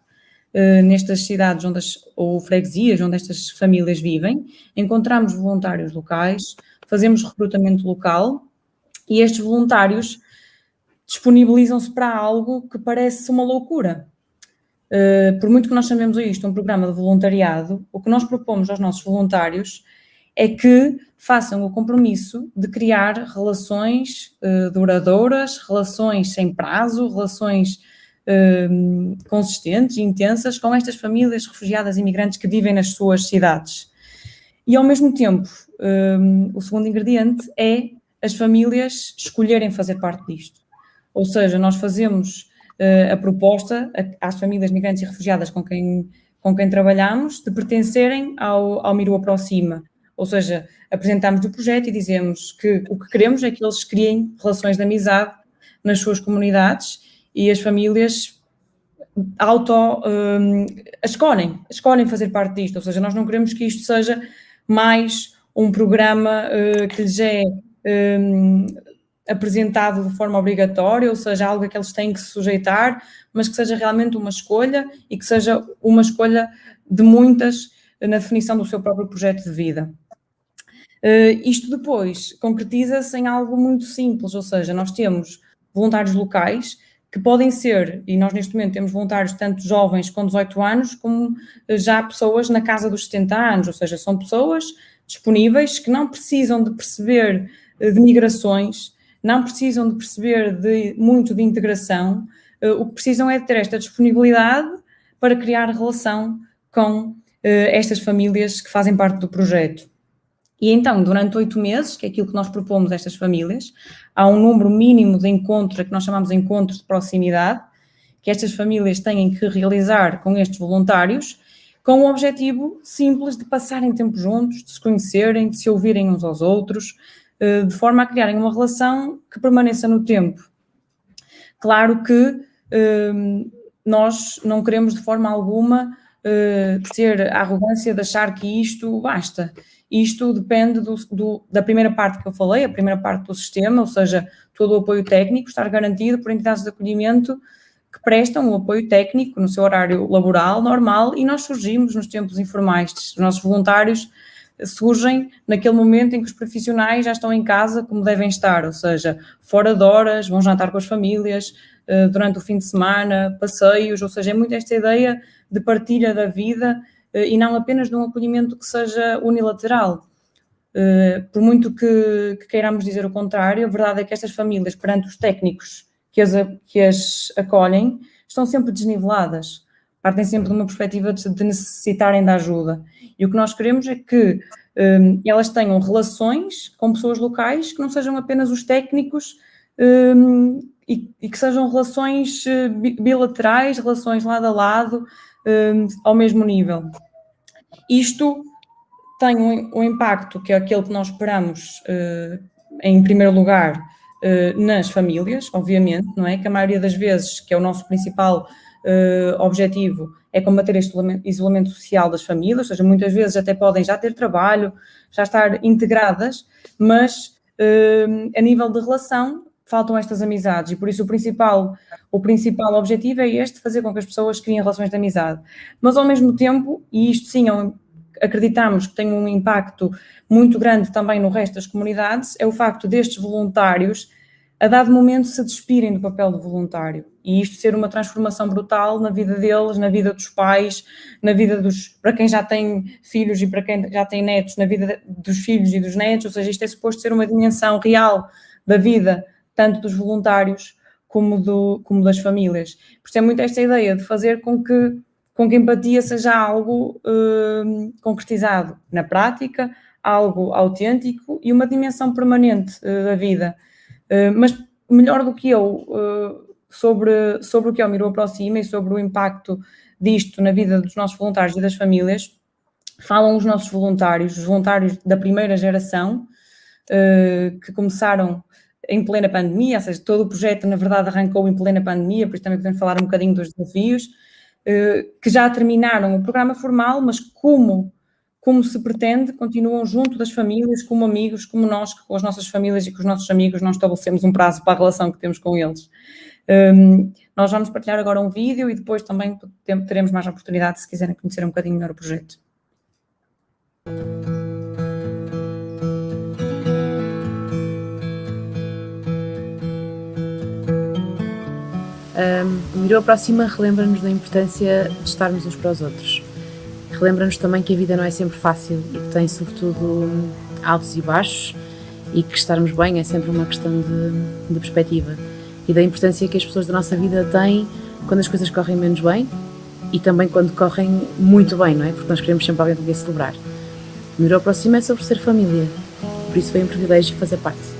Speaker 2: eh, nestas cidades onde as, ou freguesias onde estas famílias vivem, encontramos voluntários locais, fazemos recrutamento local e estes voluntários disponibilizam-se para algo que parece uma loucura. Uh, por muito que nós chamemos isto um programa de voluntariado, o que nós propomos aos nossos voluntários é que façam o compromisso de criar relações uh, duradouras, relações sem prazo, relações consistentes e intensas com estas famílias refugiadas e imigrantes que vivem nas suas cidades. E ao mesmo tempo, um, o segundo ingrediente é as famílias escolherem fazer parte disto. Ou seja, nós fazemos uh, a proposta às famílias migrantes e refugiadas com quem, com quem trabalhamos de pertencerem ao, ao Miro Aproxima. Ou seja, apresentamos o projeto e dizemos que o que queremos é que eles criem relações de amizade nas suas comunidades e as famílias auto um, escolhem, escolhem fazer parte disto, ou seja, nós não queremos que isto seja mais um programa uh, que lhes é um, apresentado de forma obrigatória, ou seja, algo a que eles têm que se sujeitar, mas que seja realmente uma escolha e que seja uma escolha de muitas na definição do seu próprio projeto de vida. Uh, isto depois concretiza-se em algo muito simples, ou seja, nós temos voluntários locais que podem ser, e nós neste momento temos voluntários tanto jovens com 18 anos, como já pessoas na casa dos 70 anos, ou seja, são pessoas disponíveis que não precisam de perceber de migrações, não precisam de perceber de, muito de integração, o que precisam é de ter esta disponibilidade para criar relação com estas famílias que fazem parte do projeto. E então, durante oito meses, que é aquilo que nós propomos a estas famílias, há um número mínimo de encontros, que nós chamamos de encontros de proximidade, que estas famílias têm que realizar com estes voluntários, com o objetivo simples de passarem tempo juntos, de se conhecerem, de se ouvirem uns aos outros, eh, de forma a criarem uma relação que permaneça no tempo. Claro que eh, nós não queremos de forma alguma eh, ter a arrogância de achar que isto basta isto depende do, do, da primeira parte que eu falei, a primeira parte do sistema, ou seja, todo o apoio técnico estar garantido por entidades de acolhimento que prestam o apoio técnico no seu horário laboral normal e nós surgimos nos tempos informais. Os nossos voluntários surgem naquele momento em que os profissionais já estão em casa como devem estar, ou seja, fora de horas, vão jantar com as famílias, eh, durante o fim de semana, passeios, ou seja, é muito esta ideia de partilha da vida e não apenas de um acolhimento que seja unilateral. Eh, por muito que, que queiramos dizer o contrário, a verdade é que estas famílias, perante os técnicos que as, que as acolhem, estão sempre desniveladas, partem sempre de uma perspectiva de, necessitarem da ajuda. E o que nós queremos é que um, eh, elas tenham relações com pessoas locais que não sejam apenas os técnicos um, e, e, que sejam relações bilaterais, relações lado a lado, um, ao mesmo nível. Isto tem um, um, impacto que é aquele que nós esperamos, uh, em primeiro lugar, uh, nas famílias, obviamente, não é? Que a maioria das vezes, que é o nosso principal uh, objetivo, é combater este isolamento social das famílias, ou seja, muitas vezes até podem já ter trabalho, já estar integradas, mas a nível de relação faltam estas amizades e por isso o principal, o principal objetivo é este, fazer com que as pessoas criem relações de amizade. Mas ao mesmo tempo, e isto sim, é acreditamos que tem um impacto muito grande também no resto das comunidades, é o facto destes voluntários, a dado momento, se despirem do papel de voluntário. E isto ser uma transformação brutal na vida deles, na vida dos pais, na vida dos. para quem já tem filhos e para quem já tem netos, na vida dos filhos e dos netos, ou seja, isto é suposto ser uma dimensão real da vida tanto dos voluntários como, do, como das famílias. Por isso é muito esta ideia de fazer com que, com que a empatia seja algo uh, concretizado na prática, algo autêntico e uma dimensão permanente uh, da vida. Uh, mas melhor do que eu sobre, sobre o que é o Miro Aproxima e sobre o impacto disto na vida dos nossos voluntários e das famílias, falam os nossos voluntários, os voluntários da primeira geração, que começaram em plena pandemia, ou seja, todo o projeto, na verdade, arrancou em plena pandemia, por isso também podemos falar um bocadinho dos desafios, eh, que já terminaram o programa formal, mas como, como se pretende, continuam junto das famílias, como amigos, como nós, com as nossas famílias e com os nossos amigos, não estabelecemos um prazo para a relação que temos com eles. Ehm, nós vamos partilhar agora um vídeo e depois também teremos mais oportunidade se quiserem conhecer um bocadinho melhor o projeto.
Speaker 15: Um, o Mirou Aproxima relembra-nos da importância de estarmos uns para os outros. Relembra-nos também que a vida não é sempre fácil e que tem, sobretudo, altos e baixos e que estarmos bem é sempre uma questão de, de perspectiva e da importância que as pessoas da nossa vida têm quando as coisas correm menos bem e também quando correm muito bem, não é? Porque nós queremos sempre alguém com quem celebrar. O Mirou Aproxima é sobre ser família, por isso foi um privilégio fazer parte.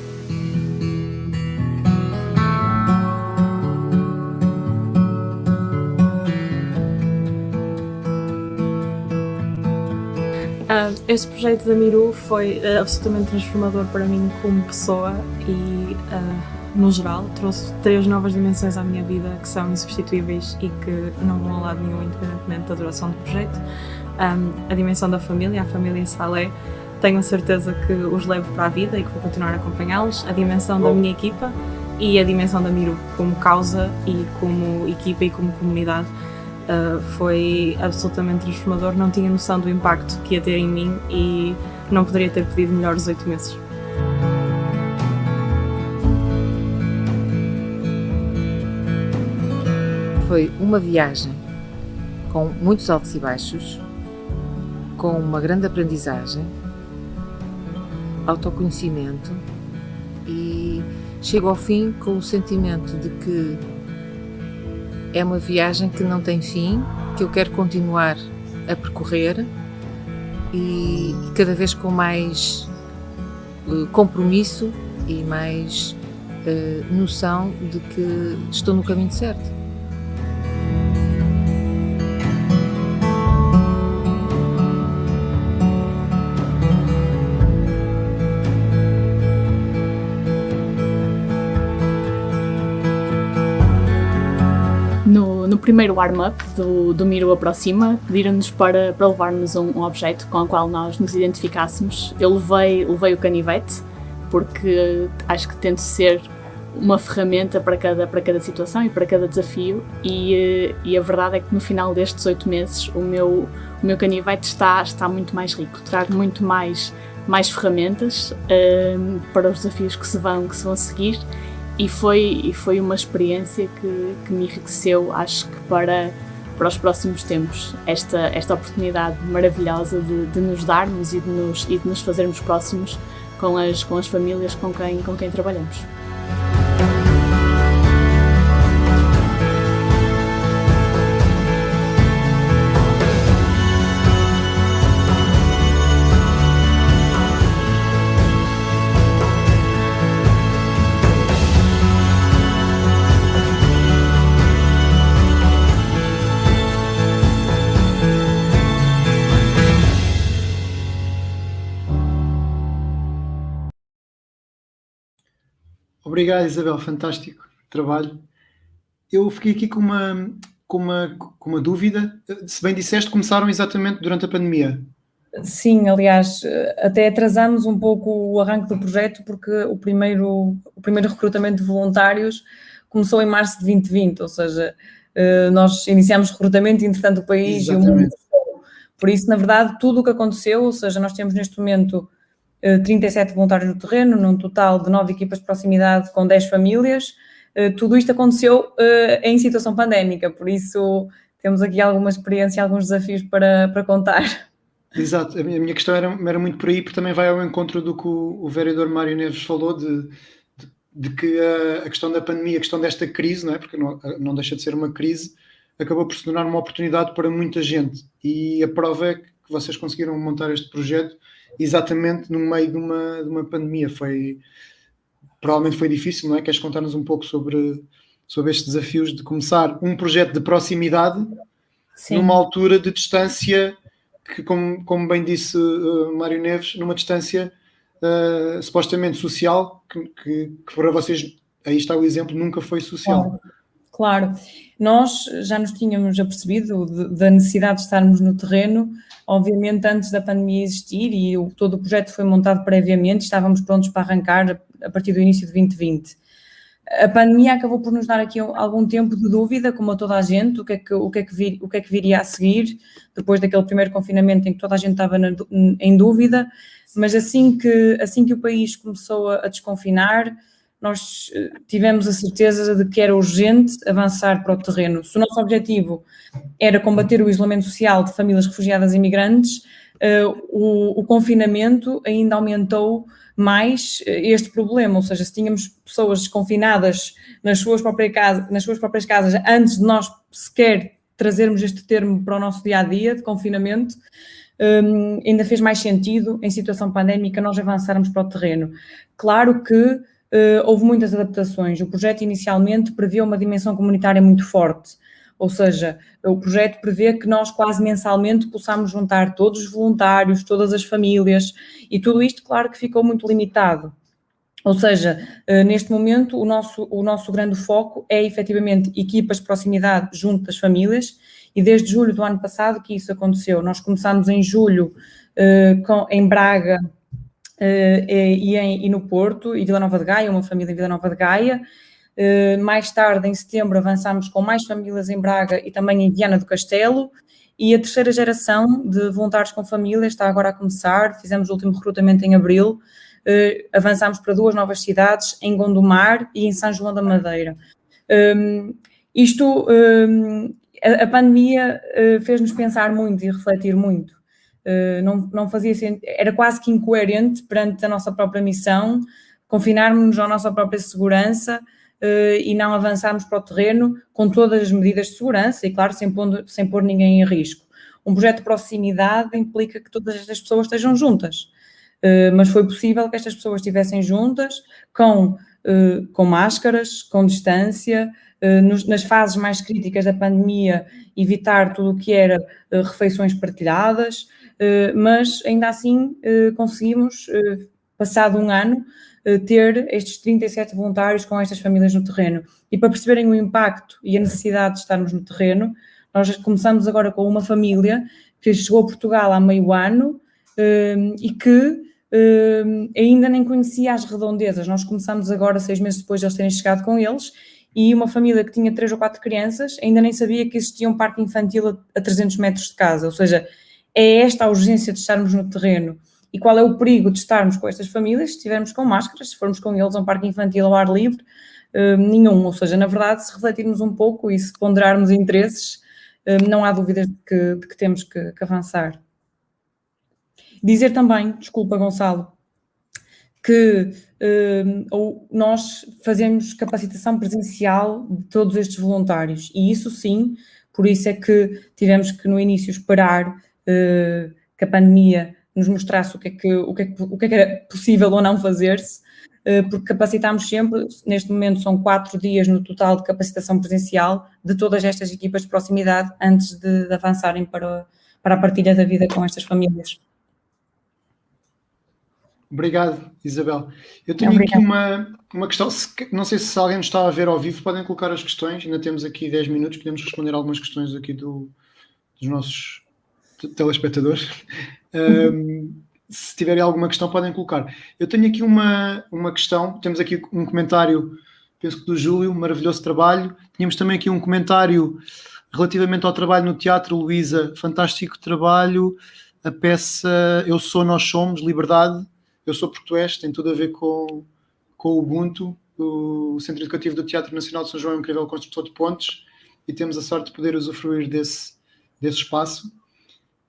Speaker 16: Este projeto da Miru foi uh, absolutamente transformador para mim como pessoa e, uh, no geral, trouxe três novas dimensões à minha vida que são insubstituíveis e que não vão a lado nenhum, independentemente da duração do projeto. Um, a dimensão da família, a família Salé, tenho a certeza que os levo para a vida e que vou continuar a acompanhá-los. A dimensão da minha equipa e a dimensão da Miru como causa e como equipa e como comunidade uh, foi absolutamente transformador. Não tinha noção do impacto que ia ter em mim e não poderia ter pedido melhores oito meses.
Speaker 15: foi uma viagem com muitos altos e baixos, com uma grande aprendizagem, autoconhecimento e chego ao fim com o sentimento de que é uma viagem que não tem fim, que eu quero continuar a percorrer e, cada vez com mais uh, compromisso e mais uh, noção de que estou no caminho certo.
Speaker 13: Primeiro warm-up do, do Miro Aproxima, pediram-nos para, para levarmos um, um, objeto com o qual nós nos identificássemos. Eu levei, levei o canivete, porque acho que tento ser uma ferramenta para cada, para cada situação e para cada desafio, e, e a verdade é que no final destes oito meses o meu, o meu canivete está, está muito mais rico, trago muito mais, mais ferramentas um, para os desafios que se vão, que se vão seguir e foi, e foi uma experiência que, que me enriqueceu, acho que para, para os próximos tempos, esta, esta oportunidade maravilhosa de, de nos darmos e de nos, e de nos fazermos próximos com as, com as famílias com quem, com quem trabalhamos.
Speaker 1: Obrigado, Isabel, fantástico trabalho. Eu fiquei aqui com uma, com uma, com uma dúvida. Se bem disseste, começaram exatamente durante a pandemia.
Speaker 2: Sim, aliás, até atrasamos um pouco o arranque do projeto porque o primeiro, o primeiro recrutamento de voluntários começou em março de 2020, ou seja, eh, nós iniciamos recrutamento e, entretanto, o país Exatamente. e o mundo. Por isso, na verdade, tudo o que aconteceu, ou seja, nós temos neste momento 37 eh, voluntários no terreno, num total de 9 equipas de proximidade com 10 famílias. Eh, tudo isto aconteceu eh, em situação pandémica, por isso temos aqui alguma experiência, alguns desafios para, para contar.
Speaker 1: Exato, a minha questão era, era muito por aí, porque também vai ao encontro do que o, o vereador Mário Neves falou, de, de, de que a, a, questão da pandemia, a questão desta crise, não é? porque não, não deixa de ser uma crise, acabou por se tornar uma oportunidade para muita gente. E a prova é que vocês conseguiram montar este projeto exatamente no meio de uma, de uma pandemia. Foi, provavelmente foi difícil, não é? Queres contar-nos um pouco sobre, sobre estes desafios de começar um projeto de proximidade Sim. numa altura de distância que, como, como bem disse uh, Mário Neves, numa distância uh, supostamente social, que, que, que, para vocês, aí está o exemplo, nunca foi social.
Speaker 2: Claro. Nós já nos tínhamos apercebido da necessidade de estarmos no terreno obviamente antes da pandemia existir e o, todo o projeto foi montado previamente, estávamos prontos para arrancar a partir do início de 2020. A pandemia acabou por nos dar aqui algum tempo de dúvida, como a toda a gente, o que é que, o que, é que, vir, o que, é que viria a seguir, depois daquele primeiro confinamento em que toda a gente estava na, em dúvida, mas assim que, assim que o país começou a, a desconfinar, nós eh, tivemos a certeza de que era urgente avançar para o terreno. Se o nosso objetivo era combater o isolamento social de famílias refugiadas e imigrantes, uh, o, o, confinamento ainda aumentou mais eh, este problema, ou seja, se tínhamos pessoas desconfinadas nas suas, próprias casas, nas suas próprias casas antes de nós sequer trazermos este termo para o nosso dia a dia de confinamento, um, ainda fez mais sentido, em situação pandémica, nós avançarmos para o terreno. Claro que houve muitas adaptações. O projeto inicialmente previa uma dimensão comunitária muito forte, ou seja, o projeto prevê que nós quase mensalmente possamos juntar todos os voluntários, todas as famílias, e tudo isto, claro que ficou muito limitado. Ou seja, uh, neste momento o nosso, o nosso grande foco é efetivamente equipas de proximidade junto das famílias, e desde julho do ano passado que isso aconteceu. Nós começámos em julho com, em Braga e, em, e, no Porto, e Vila Nova de Gaia, uma família em Vila Nova de Gaia. Uh, mais tarde, em setembro, avançámos com mais famílias em Braga e também em Viana do Castelo. E a terceira geração de voluntários com famílias está agora a começar. Fizemos o último recrutamento em abril. Uh, avançámos para duas novas cidades, em Gondomar e em São João da Madeira. Um, ehm, Isto, a, a pandemia fez-nos pensar muito e refletir muito. Não, não fazia era quase que incoerente perante a nossa própria missão, confinarmos-nos à nossa própria segurança e não avançarmos para o terreno com todas as medidas de segurança e, claro, sem, sem pôr ninguém em risco. Um projeto de proximidade implica que todas estas pessoas estejam juntas, mas foi possível que estas pessoas estivessem juntas com, com máscaras, com distância, nas fases mais críticas da pandemia, evitar tudo o que era refeições partilhadas, mas ainda assim conseguimos, passado um ano, ter estes 37 voluntários com estas famílias no terreno. E para perceberem o impacto e a necessidade de estarmos no terreno, nós começamos agora com uma família que chegou a Portugal há meio ano e que ainda nem conhecia as redondezas. Nós começamos agora, seis meses depois de eles terem chegado com eles, e uma família que tinha três ou quatro crianças ainda nem sabia que existia um parque infantil a 300 metros de casa. Ou seja, é esta a urgência de estarmos no terreno. E qual é o perigo de estarmos com estas famílias se estivermos com máscaras, se formos com eles a um parque infantil ao ar livre? Uh, nenhum. Ou seja, na verdade, se refletirmos um pouco e se ponderarmos interesses, uh, não há dúvidas de que, de que temos que, que, avançar. Dizer também, desculpa, Gonçalo, que uh, nós fazemos capacitação presencial de todos estes voluntários e isso sim, por isso é que tivemos que no início esperar que a pandemia nos mostrasse o que é que, o que, é que, o que, é que era possível ou não fazer-se, eh, porque capacitámos sempre, neste momento são quatro dias no total de capacitação presencial de todas estas equipas de proximidade antes de, de avançarem para, para a partilha da vida com estas famílias.
Speaker 1: Obrigado, Isabel. Eu tenho Obrigado. aqui uma, uma questão, não sei se alguém nos está a ver ao vivo, podem colocar as questões, ainda temos aqui 10 minutos, podemos responder algumas questões aqui do, dos nossos telespectadores. (laughs) Um, se tiverem alguma questão, podem colocar. Eu tenho aqui uma, uma questão. Temos aqui um comentário, penso que do Júlio, maravilhoso trabalho. Tínhamos também aqui um comentário relativamente ao trabalho no teatro, Luísa, fantástico trabalho. A peça Eu Sou, Nós Somos, Liberdade. Eu sou porque tem tudo a ver com, com o Ubuntu. O Centro Educativo do Teatro Nacional de São João é um incrível construtor de pontes e temos a sorte de poder usufruir desse, desse espaço.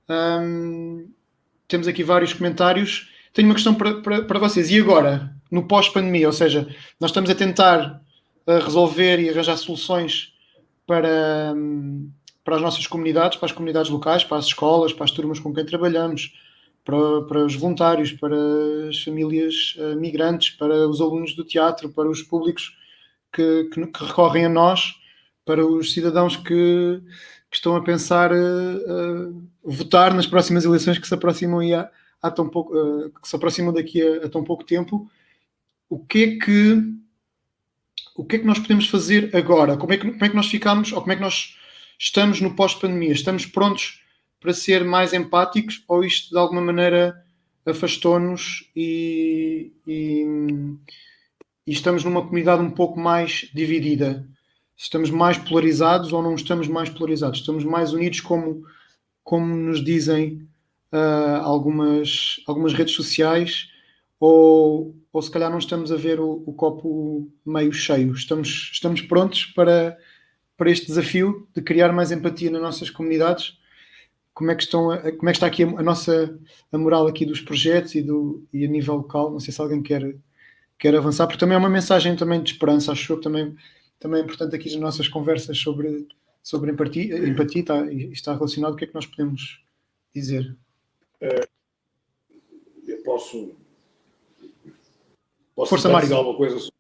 Speaker 1: Um, temos aqui vários comentários. Tenho uma questão para, para, para vocês. E agora, no pós-pandemia? Ou seja, nós estamos a tentar resolver e arranjar soluções para, para as nossas comunidades, para as comunidades locais, para as escolas, para as turmas com quem trabalhamos, para, para os voluntários, para as famílias uh, migrantes, para os alunos do teatro, para os públicos que, que, que recorrem a nós, para os cidadãos que que estão a pensar uh, votar nas próximas eleições que se aproximam há, há tão pouco, que se aproximam daqui a, a, tão pouco tempo. O que é que o que é que nós podemos fazer agora? Como é que, como é que nós ficamos, ou como é que nós estamos no pós-pandemia? Estamos prontos para ser mais empáticos ou isto de alguma maneira afastou-nos e, e, e estamos numa comunidade um pouco mais dividida? estamos mais polarizados ou não estamos mais polarizados? Estamos mais unidos como, como nos dizem uh, algumas, algumas redes sociais ou, ou se calhar não estamos a ver o, o copo meio cheio? Estamos, estamos prontos para, para este desafio de criar mais empatia nas nossas comunidades? Como é que, estão a, como é que está aqui a, a, nossa a moral aqui dos projetos e, do, e a nível local? Não sei se alguém quer, quer avançar, porque também é uma mensagem também de esperança, acho eu que também também é importante aqui nas nossas conversas sobre, sobre empatia, empatia está, está relacionado, o que é que nós podemos dizer?
Speaker 3: Uh, eu posso, posso
Speaker 1: Força, Mário.
Speaker 3: dizer alguma coisa sobre...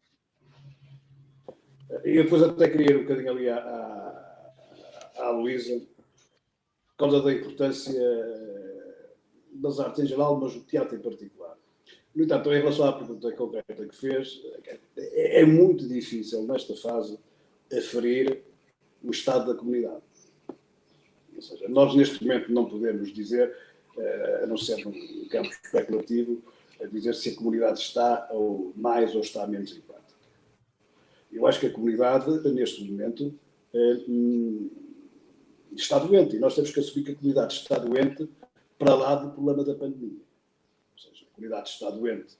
Speaker 3: Eu depois até queria ir um bocadinho ali à, à, à Luísa, por causa da importância das artes em geral, mas o teatro em particular. No entanto, em relação à pergunta concreta que fez, é, é muito difícil, nesta fase, aferir o estado da comunidade. Ou seja, nós neste momento não podemos dizer, eh, a não ser num campo especulativo, a dizer se a comunidade está ou mais ou está menos empática. Eu acho que a comunidade, neste momento, eh, hum, está doente. E nós temos que assumir que a comunidade está doente para lá do problema da pandemia. Comunidade está doente,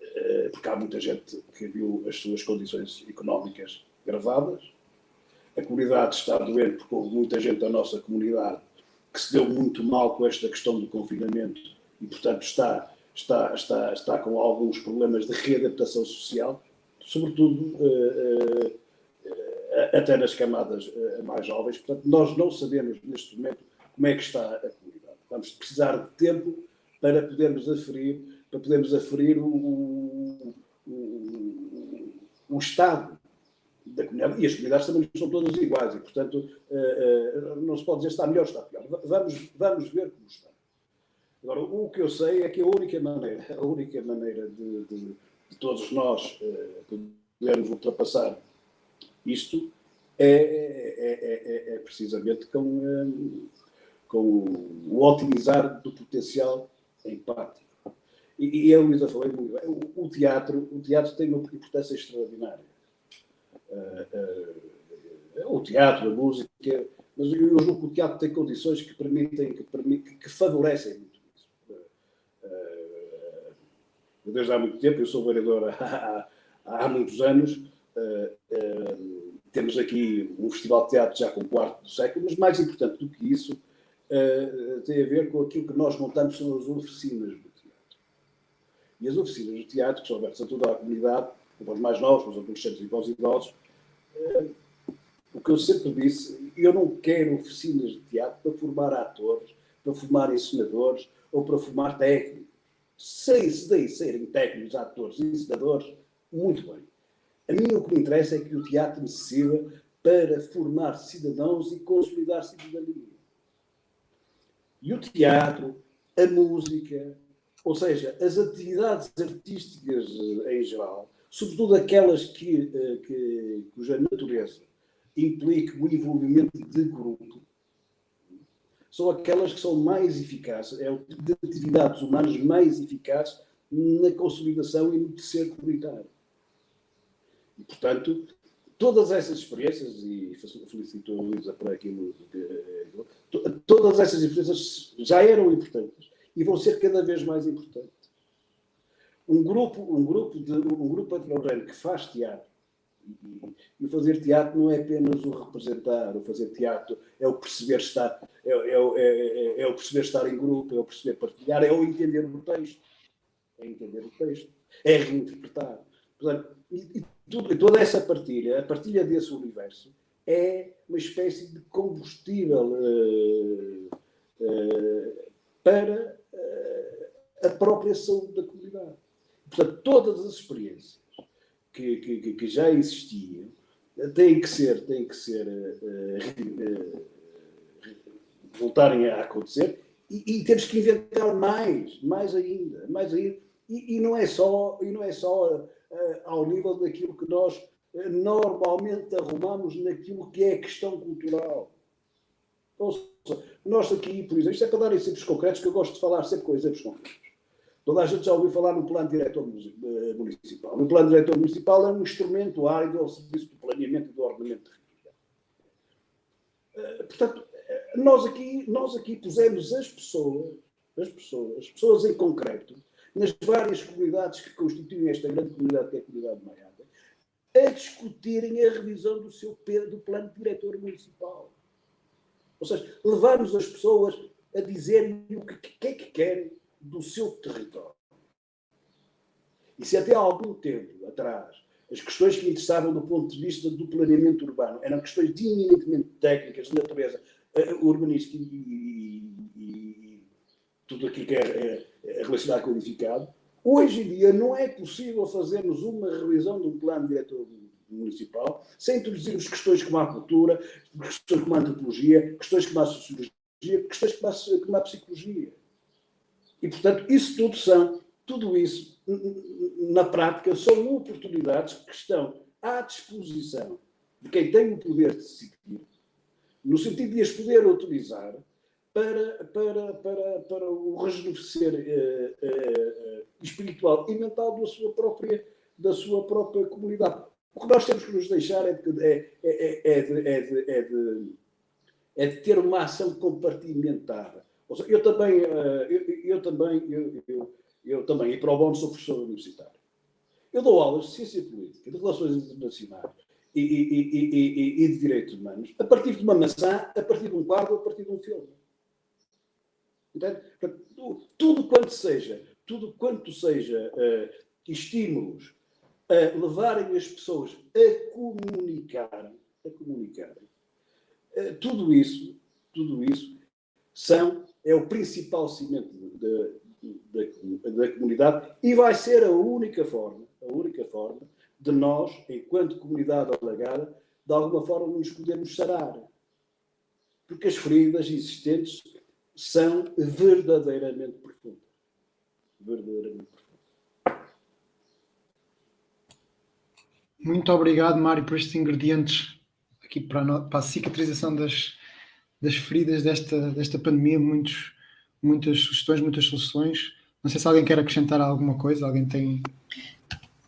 Speaker 3: eh, porque há muita gente que viu as suas condições económicas gravadas, a comunidade está a doer porque houve muita gente da nossa comunidade que se deu muito mal com esta questão do confinamento e, portanto, está, está, está, está com alguns problemas de readaptação social, sobretudo uh, uh, até nas camadas uh, mais jovens. Portanto, nós não sabemos neste momento como é que está a comunidade. Vamos precisar de tempo para podermos aferir, para podermos aferir o, o, o estado da comunidade, e as comunidades também são todas iguais, e portanto uh, uh, não se pode dizer está melhor está pior. Vamos, vamos ver como está. Agora, o que eu sei é que a única maneira, a única maneira de, de, de todos nós podermos ultrapassar isto é, é, é, é precisamente com, com o otimizar do potencial empático. E, e a Luísa falou muito bem, o, o, teatro, o teatro tem uma importância extraordinária. Uh, uh, o teatro, a música, mas eu julgo que o teatro tem condições que permitem, que, permitem, que favorecem muito isso. Uh, desde há muito tempo, eu sou vereador há, há, há muitos anos, temos aqui um festival de teatro já com o quarto do século, mas mais importante do que isso, tem a ver com aquilo que nós montamos são as oficinas e as oficinas de teatro, que são abertas a toda a comunidade, para os mais novos, para os adolescentes e para os idosos, eh, o que eu sempre disse, eu não quero oficinas de teatro para formar atores, para formar ensinadores ou para formar técnicos. Sem se daí serem técnicos, atores e ensinadores, muito bem. A mim o que me interessa é que o teatro me sirva para formar cidadãos e consolidar cidadania. E o teatro, a música, ou seja, as atividades artísticas eh, em geral, sobretudo aquelas que, eh, que, cuja natureza implica o envolvimento de grupo, são aquelas que são mais eficazes, é o tipo de atividades humanas mais eficazes na consolidação e no tecer comunitário. E, portanto, todas essas experiências, e felicito a Luísa por aquilo. Todas essas experiências já eram importantes e vão ser cada vez mais importantes. Um grupo, um grupo, de, um grupo atletórico que faz teatro, e, fazer teatro não é apenas o representar, o fazer teatro é o perceber estar, é, é, é, é, o perceber estar em grupo, é o perceber partilhar, é o entender o texto, é entender o texto, é reinterpretar. Portanto, e, e tudo, toda essa partilha, a partilha desse universo, é uma espécie de combustível uh, uh, para a própria saúde da comunidade. Portanto, todas as experiências que, que, que já existiam têm que ser, têm que ser uh, uh, voltarem a acontecer e, e, temos que inventar mais, mais ainda, mais ainda. E, e não é só, e não é só uh, ao nível daquilo que nós normalmente arrumamos naquilo que é questão cultural. Ou seja, nós aqui, por exemplo, isto é para dar exemplos concretos, que eu gosto de falar sempre com exemplos concretos. Toda a gente já ouviu falar no plano diretor eh, municipal. No plano diretor municipal é um instrumento árido ao serviço do planeamento e do ordenamento territorial. Eh, portanto, eh, nós aqui, nós aqui pusemos as pessoas, as pessoas, as pessoas em concreto, nas várias comunidades que constituem esta grande comunidade que é a comunidade de Maiada, a discutirem a revisão do seu do plano diretor municipal. Ou seja, levarmos as pessoas a dizerem o que, que é que querem do seu território. E se até há algum tempo atrás as questões que interessavam do ponto de vista do planeamento urbano eram questões eminentemente técnicas de natureza uh, urbanística e, e, e, tudo aquilo que é, é, relacionado com o edificado, hoje em dia não é possível fazermos uma revisão de um plano diretor municipal sem introduzirmos questões como a cultura, questões como a antropologia, questões como a sociologia, questões como a, como a psicologia. E, portanto, isso tudo são, tudo isso, na prática, são oportunidades que estão à disposição de quem tem o poder de decidir, no sentido de as poder utilizar para, para, para, para o rejuvenescer eh, eh, espiritual e mental da sua própria, da sua própria comunidade. O que nós temos que nos deixar é de, é, é, é, de, é, de, é, de, é de ter uma ação compartimentada Seja, eu também, eh, eu, eu também, eu, eu, eu, também, e para o bom sou professor universitário. Eu dou aulas de ciência política, de relações internacionais e, e, e, e, de direitos humanos, a partir de uma maçã, a partir de um quadro, a partir de um filme. Entende? Tudo quanto seja, tudo quanto seja uh, estímulos a levarem as pessoas a comunicarem, a comunicarem, uh, tudo isso, tudo isso são, é o principal cimento da comunidade e vai ser a única forma, a única forma de nós, enquanto comunidade alagada, de alguma forma nos podermos sarar. Porque as feridas existentes são verdadeiramente profundas. Verdadeiramente profundas.
Speaker 1: Muito obrigado, Mário, por estes ingredientes aqui para a, para a cicatrização das, das feridas desta, desta pandemia. Muitos, muitas sugestões, muitas soluções. Não sei se alguém quer acrescentar alguma coisa, alguém tem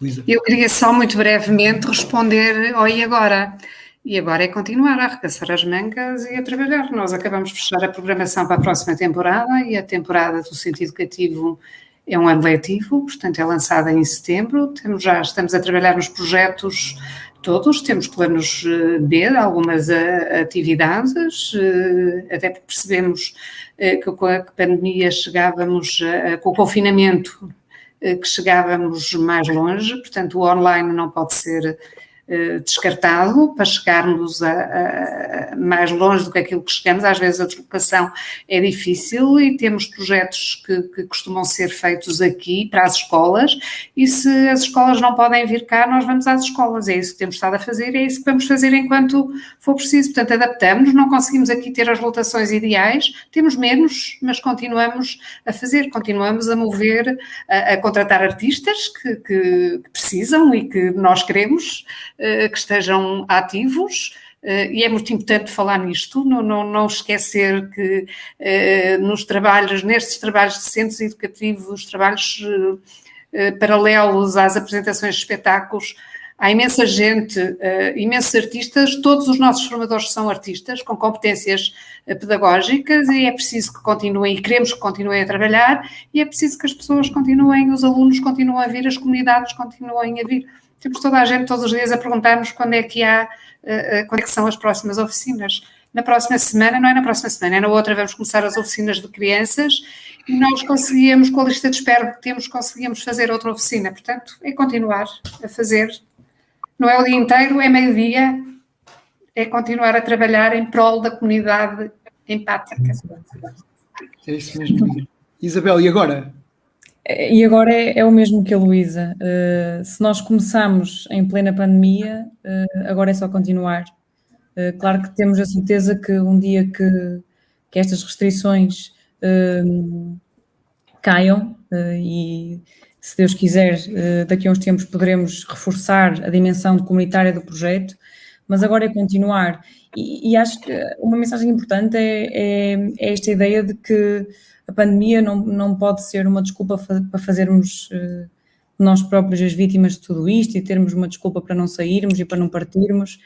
Speaker 4: Luísa. Eu queria só muito brevemente responder ao e agora. E agora é continuar a arregaçar as mangas e a trabalhar. Nós acabamos de fechar a programação para a próxima temporada e a temporada do Centro Educativo é um ano letivo, portanto é lançada em setembro. Temos já, estamos a trabalhar nos projetos todos, temos planos eh, B, algumas eh, atividades, eh, até porque percebemos que com a pandemia chegávamos, com o confinamento, que chegávamos mais longe, portanto, o online não pode ser descartado para chegarmos a, a, mais longe do que aquilo que chegamos. Às vezes a deslocação é difícil e temos projetos que, que, costumam ser feitos aqui para as escolas e se as escolas não podem vir cá, nós vamos às escolas. É isso que temos estado a fazer, é isso que vamos fazer enquanto for preciso. Portanto, adaptamos, não conseguimos aqui ter as lotações ideais, temos menos, mas continuamos a fazer, continuamos a mover, a, a contratar artistas que, que, que precisam e que nós queremos eh, que estejam ativos. Uh, e é muito importante falar nisto, não, não, não esquecer que uh, nos trabalhos, nestes trabalhos de centros educativos, trabalhos uh, paralelos às apresentações de espetáculos, há imensa gente, imensos artistas, todos os nossos formadores são artistas, com competências pedagógicas, e é preciso que continuem, e queremos que continuem a trabalhar, e é preciso que as pessoas continuem, os alunos continuem a vir, as comunidades continuem a vir. Temos toda a gente todos os dias a perguntar-nos quando é que há, uh, quando é que são as próximas oficinas. Na próxima semana, não é na próxima semana, é na outra, vamos começar as oficinas de crianças e nós conseguíamos, com a lista de espera que temos, conseguíamos fazer outra oficina. Portanto, é continuar a fazer. Não é o dia inteiro, é meio-dia, é continuar a trabalhar em prol da comunidade empática.
Speaker 1: É isso mesmo. Isabel, e agora?
Speaker 2: E agora é, é, o mesmo que a Luísa. Uh, se nós começamos em plena pandemia, uh, agora é só continuar. Uh, claro que temos a certeza que um dia que, que estas restrições caiam e, se Deus quiser, daqui a uns tempos poderemos reforçar a dimensão comunitária do projeto, mas agora é continuar. E, e acho que uma mensagem importante é, é, é esta ideia de que a pandemia não, não pode ser uma desculpa para fazermos uh, nós próprios as vítimas de tudo isto e termos uma desculpa para não sairmos e para não partirmos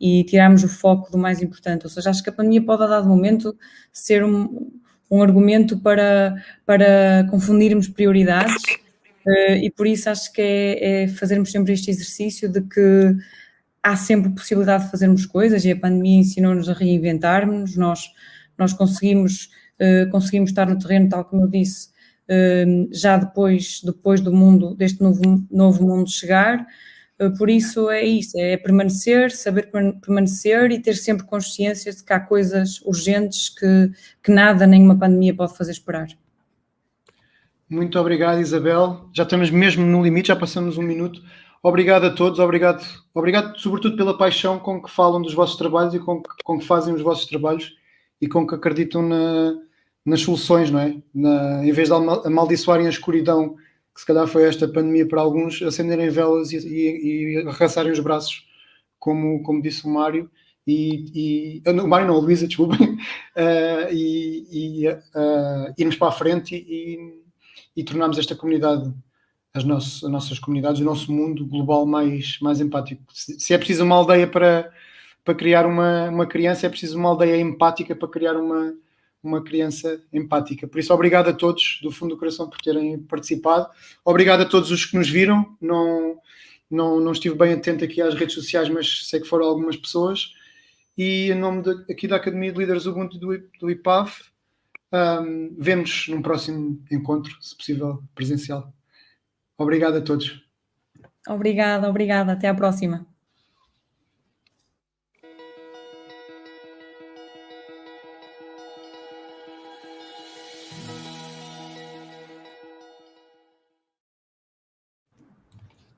Speaker 2: e tirarmos o foco do mais importante. Ou seja, acho que a pandemia pode, a dado momento, ser um, um argumento para, para confundirmos prioridades uh, e por isso acho que é, é fazermos sempre este exercício de que há sempre possibilidade de fazermos coisas e a pandemia ensinou-nos a reinventarmos, nós, nós conseguimos eh, conseguimos estar no terreno, tal como eu disse, uh, já depois, depois do mundo, deste novo, novo mundo chegar. Uh, por isso é isso, é permanecer, saber permanecer e ter sempre consciência de que há coisas urgentes que, que nada, nenhuma pandemia pode fazer esperar.
Speaker 1: Muito obrigado, Isabel. Já estamos mesmo no limite, já passamos um minuto. Obrigado a todos, obrigado, obrigado sobretudo pela paixão com que falam dos vossos trabalhos e com que, com que fazem os vossos trabalhos e com que acreditam na, nas soluções, não é? Na, em vez de amaldiçoarem a escuridão, que se calhar foi esta pandemia para alguns, acenderem velas e, e, e arregaçarem os braços, como, como disse o Mário, e, e o Mário não, a Luísa, desculpem, uh, (laughs) e, e uh, irmos para a frente e, e tornarmos esta comunidade, as, nossas, as nossas comunidades, o nosso mundo global mais, mais empático. Se, se é preciso uma aldeia para, para criar uma, uma criança, é preciso uma aldeia empática para criar uma, uma criança empática. Por isso, obrigado a todos do fundo do coração por terem participado. Obrigado a todos os que nos viram. Não, Não, não estive bem atento aqui às redes sociais, mas sei que foram algumas pessoas. E em nome de, aqui da Academia de Líderes Ubuntu do, do IPAV, um, vemos num próximo encontro, se possível, presencial. Obrigado a todos.
Speaker 2: Obrigada, obrigada. Até à próxima.